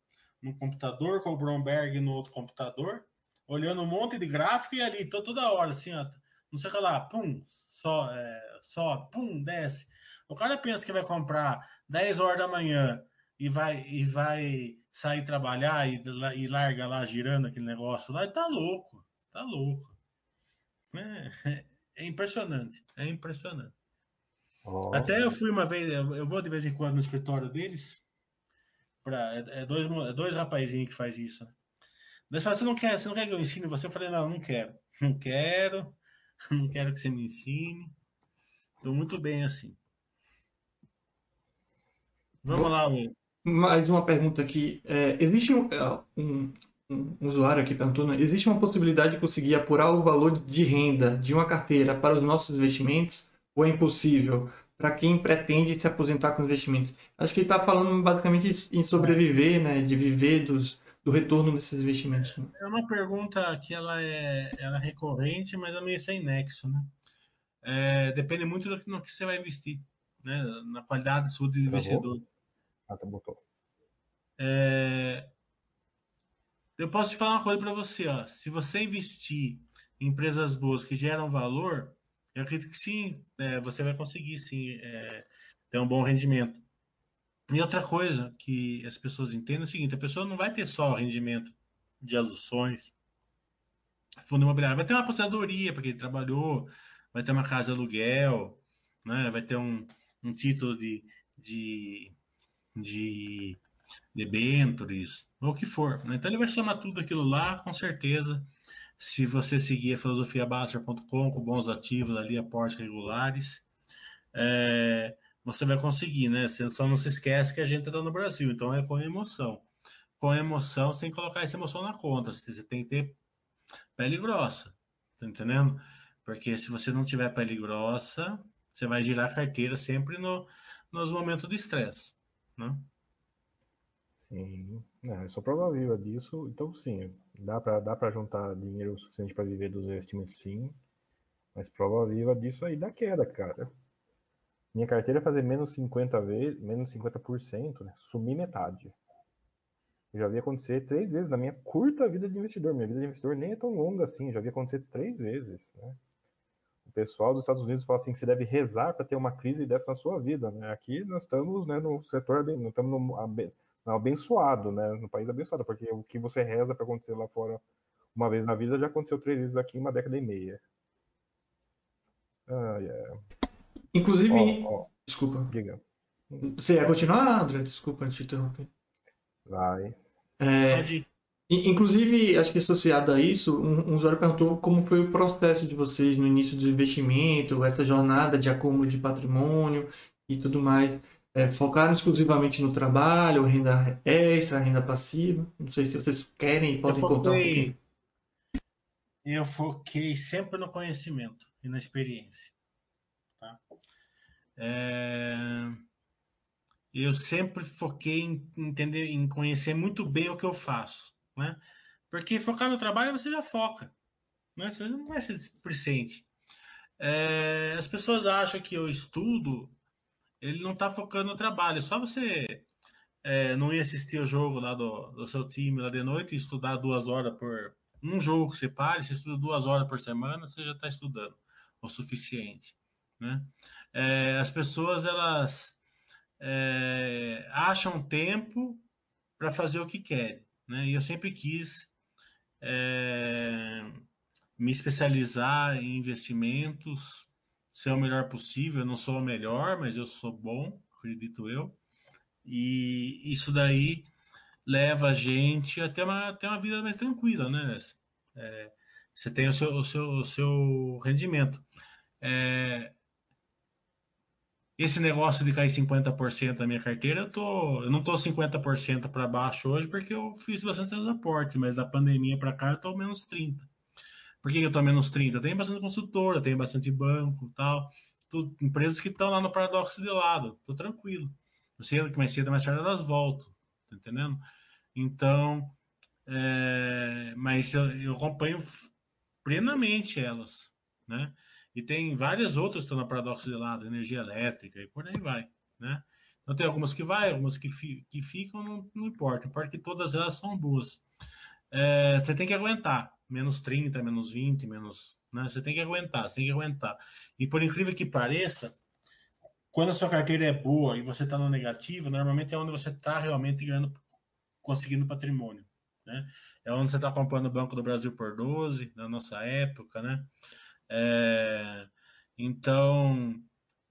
no computador, com o Bromberg no outro computador, olhando um monte de gráfico e ali, tô toda hora, assim, ó, não sei o que lá, pum, só, é, só, pum, desce. O cara pensa que vai comprar 10 horas da manhã e vai, e vai sair trabalhar e, e larga lá girando aquele negócio lá, e tá louco, tá louco. É, [LAUGHS] é impressionante, é impressionante. Oh. Até eu fui uma vez, eu vou de vez em quando no escritório deles, Pra, é, é, dois, é dois rapazinhos que faz isso. Né? Daí você não quer, você não quer que eu ensine você? Eu falei, não, não quero. [LAUGHS] Não quero, [LAUGHS] não quero que você me ensine. Estou muito bem assim. Vamos Bom, lá, Will. Mais uma pergunta aqui. É, existe um, é, um, um, usuário aqui perguntando, existe uma possibilidade de conseguir apurar o valor de renda de uma carteira para os nossos investimentos ou é impossível? para quem pretende se aposentar com investimentos. Acho que ele está falando basicamente em sobreviver, né, de viver dos, do retorno desses investimentos. Né? É uma pergunta que ela é, ela é recorrente, mas é meio sem nexo, né? É, depende muito do que, no que você vai investir, né? Na qualidade do seu investidor. Ah, tá botou. É, eu posso te falar uma coisa para você, ó. Se você investir em empresas boas que geram valor, eu acredito que sim, é, você vai conseguir sim é, ter um bom rendimento. E outra coisa que as pessoas entendem é o seguinte: a pessoa não vai ter só rendimento de ações, fundo imobiliário. Vai ter uma aposentadoria para quem trabalhou, vai ter uma casa de aluguel, né? vai ter um, um título de, de, de debêntures, ou o que for. Né? Então ele vai somar tudo aquilo lá, com certeza. Se você seguir a filosofiabaster.com com bons ativos ali, aportes regulares, é, você vai conseguir, né? Você só não se esquece que a gente está no Brasil, então é com emoção. Com emoção, sem colocar essa emoção na conta. Você tem que ter pele grossa, tá entendendo? Porque se você não tiver pele grossa, você vai girar a carteira sempre no, nos momentos de estresse, né? Sim, é, sou prova viva disso. Então, sim, dá para dá para juntar dinheiro suficiente para viver dos investimentos, sim. Mas prova viva disso aí da queda, cara. Minha carteira é fazer menos 50 vezes, menos 50%, né? Sumir metade. Eu já vi acontecer três vezes na minha curta vida de investidor. Minha vida de investidor nem é tão longa assim, já vi acontecer três vezes, né? O pessoal dos Estados Unidos fala assim que você deve rezar para ter uma crise dessa na sua vida, né? Aqui nós estamos, né, no setor, nós estamos no abençoado, né? No país abençoado, porque o que você reza para acontecer lá fora uma vez na vida já aconteceu três vezes aqui em uma década e meia. Ah, yeah. Inclusive. Oh, oh. Desculpa. Diga. Você ia continuar, André? Desculpa te interromper. Vai. É, inclusive, acho que associado a isso, um, um usuário perguntou como foi o processo de vocês no início do investimento, essa jornada de acúmulo de patrimônio e tudo mais. É, focaram exclusivamente no trabalho, renda extra, renda passiva? Não sei se vocês querem e podem foquei, contar um pouquinho. Eu foquei sempre no conhecimento e na experiência. Tá? É, eu sempre foquei em entender, em conhecer muito bem o que eu faço, né? Porque focar no trabalho você já foca, né? Você não vai ser displicente. É, as pessoas acham que eu estudo, ele não está focando no trabalho. É só você é, não ir assistir o jogo lá do, do seu time lá de noite e estudar duas horas por um jogo que você pare, você estuda duas horas por semana, você já está estudando o suficiente. Né? É, as pessoas elas é, acham tempo para fazer o que querem. Né? E eu sempre quis é, me especializar em investimentos, ser o melhor possível. Eu não sou o melhor, mas eu sou bom, acredito eu. E isso daí leva a gente a ter uma, ter uma vida mais tranquila, né? É, você tem o seu, o seu, o seu rendimento. É, esse negócio de cair 50% da minha carteira, eu, tô, eu não estou 50% para baixo hoje porque eu fiz bastante aportes, mas da pandemia para cá eu estou menos 30%. Por que eu estou menos 30%? Tem bastante consultora, tem bastante banco tal. Tô, empresas que estão lá no paradoxo de lado. Estou tranquilo. Eu sei que mais cedo mais tarde elas voltam. Tá entendendo? Então, é, mas eu, eu acompanho plenamente elas, né? E tem várias outras que estão no paradoxo de lado, energia elétrica e por aí vai, né? Então tem algumas que vai, algumas que, fi, que ficam, não, não importa. Importa que todas elas são boas. É, você tem que aguentar. Menos 30, menos 20, menos. Né? Você tem que aguentar, você tem que aguentar. E por incrível que pareça, quando a sua carteira é boa e você está no negativo, normalmente é onde você está realmente ganhando, conseguindo patrimônio. Né? É onde você está comprando o Banco do Brasil por 12, na nossa época, né? É, então,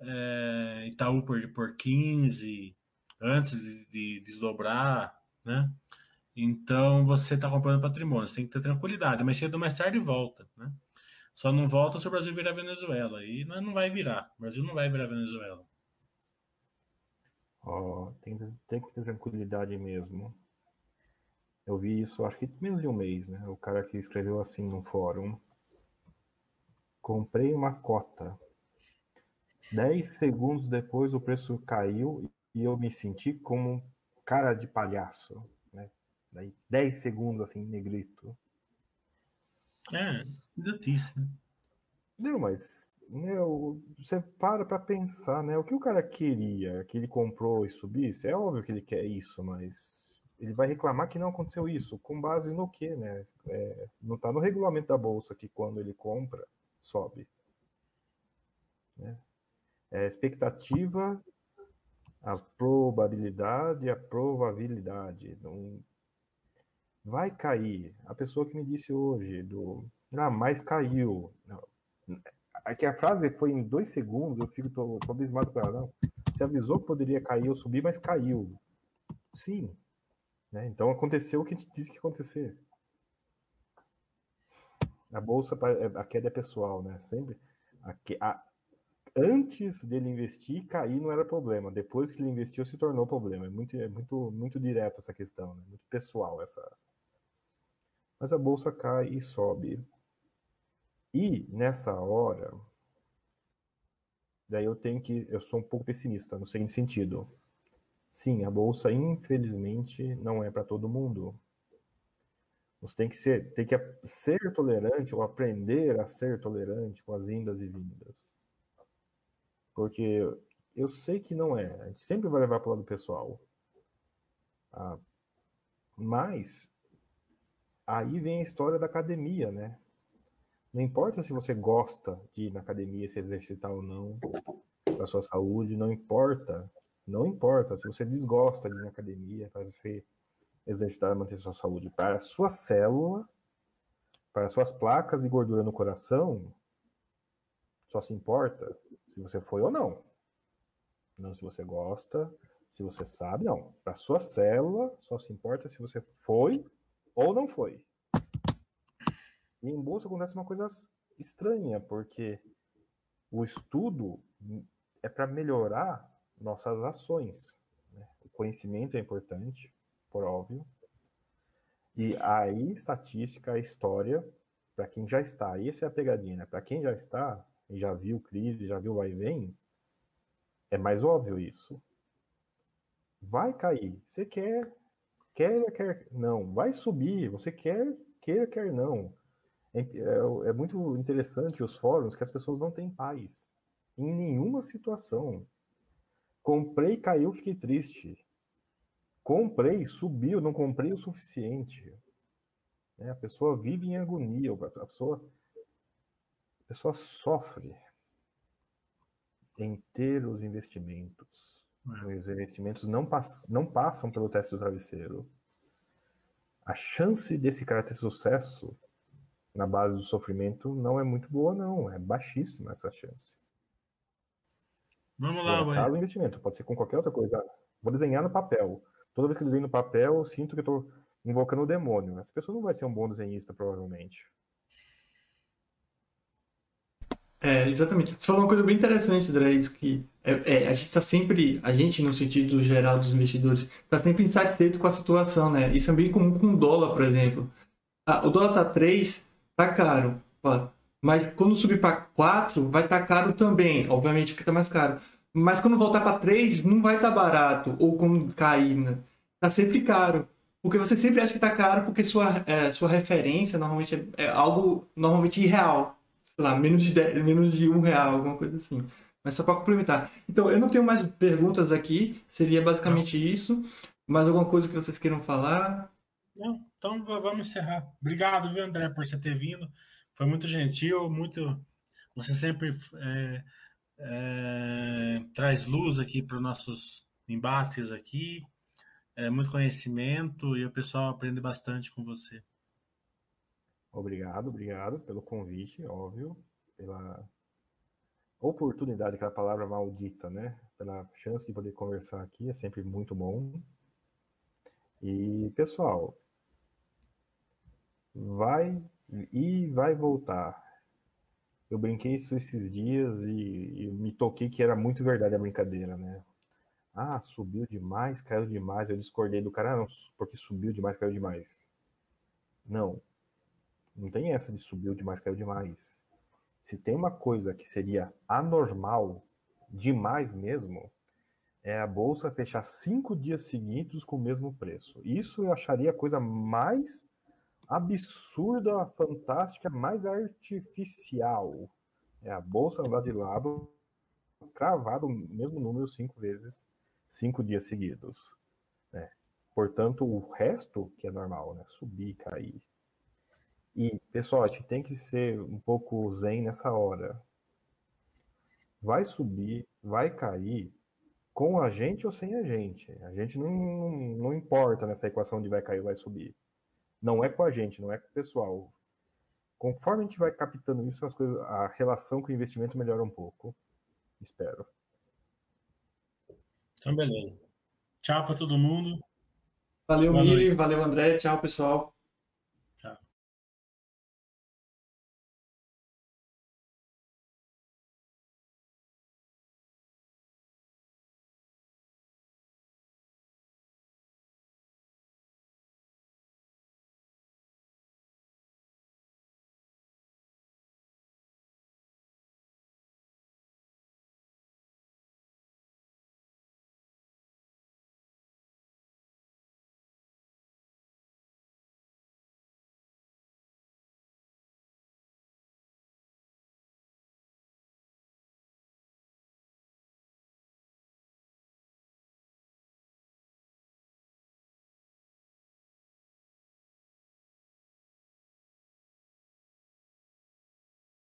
é, Itaú por, por 15, antes de, de desdobrar, né? Então você está comprando patrimônio, você tem que ter tranquilidade, mas cedo ou mais tarde volta, né? Só não volta se o Brasil virar Venezuela. E não vai virar. O Brasil não vai virar Venezuela. Oh, tem, tem que ter tranquilidade mesmo. Eu vi isso, acho que menos de um mês, né? O cara que escreveu assim no fórum. Comprei uma cota. Dez segundos depois o preço caiu e eu me senti como cara de palhaço? Daí dez segundos assim, negrito. É, idiotice, né? Não, mas meu, você para para pensar, né? O que o cara queria, que ele comprou e subisse, é óbvio que ele quer isso, mas ele vai reclamar que não aconteceu isso, com base no quê, né? É, não está no regulamento da bolsa que quando ele compra, sobe. Né? É expectativa, a probabilidade a probabilidade. Não vai cair. A pessoa que me disse hoje do Ah, mas caiu. Aqui a frase foi em dois segundos, eu fico tô, tô abismado com ela. Não. Você avisou que poderia cair ou subir, mas caiu. Sim. Né? Então aconteceu o que a gente disse que ia acontecer. A bolsa, a queda é pessoal, né? Sempre. A, a, antes dele investir, cair não era problema. Depois que ele investiu, se tornou problema. É muito, é muito, muito direto essa questão, né? muito pessoal essa. Mas a bolsa cai e sobe. E nessa hora, daí eu tenho que, eu sou um pouco pessimista no seguinte sentido. Sim, a bolsa infelizmente não é para todo mundo. Você tem que ser, tem que ser tolerante ou aprender a ser tolerante com as indas e vindas. Porque eu sei que não é. A gente sempre vai levar para o lado pessoal. Ah, mas aí vem a história da academia, né? Não importa se você gosta de ir na academia, se exercitar ou não, para sua saúde, não importa. Não importa se você desgosta de ir na academia para se exercitar manter sua saúde. Para a sua célula, para suas placas de gordura no coração, só se importa se você foi ou não. Não se você gosta, se você sabe, não. Para sua célula, só se importa se você foi ou não foi. E em bolsa acontece uma coisa estranha, porque o estudo é para melhorar nossas ações. Né? O conhecimento é importante, por óbvio. E aí, estatística, história, para quem já está, essa é a pegadinha, né? para quem já está, e já viu crise, já viu vai e vem, é mais óbvio isso. Vai cair. Você quer, quer, quer, não. Vai subir. Você quer, quer, quer, não. É, é, é muito interessante os fóruns que as pessoas não têm paz. Em nenhuma situação. Comprei, caiu, fiquei triste. Comprei, subiu, não comprei o suficiente. É, a pessoa vive em agonia, a pessoa, a pessoa sofre em ter os investimentos. Os investimentos não, pass não passam pelo teste do travesseiro. A chance desse cara ter sucesso na base do sofrimento não é muito boa, não. É baixíssima essa chance. Vamos lá, Caso investimento, pode ser com qualquer outra coisa. Vou desenhar no papel. Toda vez que eu desenho no papel, eu sinto que eu estou invocando o demônio. Essa pessoa não vai ser um bom desenhista, provavelmente. É, exatamente. Você falou uma coisa bem interessante, Dres, que é, é, a gente está sempre, a gente no sentido geral dos investidores, está sempre insatisfeito com a situação, né? Isso é bem comum com o dólar, por exemplo. Ah, o dólar está 3, tá caro. Mas quando subir para 4, vai estar tá caro também. Obviamente fica mais caro. Mas quando voltar para 3, não vai estar tá barato. Ou quando cair, né? Tá sempre caro. Porque você sempre acha que tá caro porque sua, é, sua referência normalmente é, é, algo normalmente irreal. Sei lá, menos de, 10, menos de um real, alguma coisa assim. Mas só para complementar. Então, eu não tenho mais perguntas aqui. Seria basicamente não. isso. Mais alguma coisa que vocês queiram falar? Não, então vamos encerrar. Obrigado, viu, André, por você ter vindo. Foi muito gentil, muito. Você sempre é, é, traz luz aqui para os nossos embates aqui. É, muito conhecimento e o pessoal aprende bastante com você. Obrigado, obrigado pelo convite, óbvio, pela oportunidade, aquela palavra maldita, né? Pela chance de poder conversar aqui, é sempre muito bom. E, pessoal, vai e vai voltar. Eu brinquei isso esses dias e, e, me toquei que era muito verdade a brincadeira, né? Ah, subiu demais, caiu demais. Eu discordei do cara, ah, não, porque subiu demais, caiu demais. Não. Não tem essa de subiu demais, caiu demais. Se tem uma coisa que seria anormal, demais mesmo, é a bolsa fechar cinco dias seguidos com o mesmo preço. Isso eu acharia a coisa mais absurda, fantástica, mais artificial. É a bolsa andar de lado, cravado o mesmo número cinco vezes, cinco dias seguidos. Né? Portanto, o resto, que é normal, né? subir, cair. E, pessoal, a gente tem que ser um pouco zen nessa hora. Vai subir, vai cair, com a gente ou sem a gente. A gente não, não importa nessa equação de vai cair ou vai subir. Não é com a gente, não é com o pessoal. conforme a gente vai captando isso, as coisas, a relação com o investimento melhora um pouco. Espero. Então, beleza. Tchau para todo mundo. Valeu, Mili. Valeu, André. Tchau, pessoal.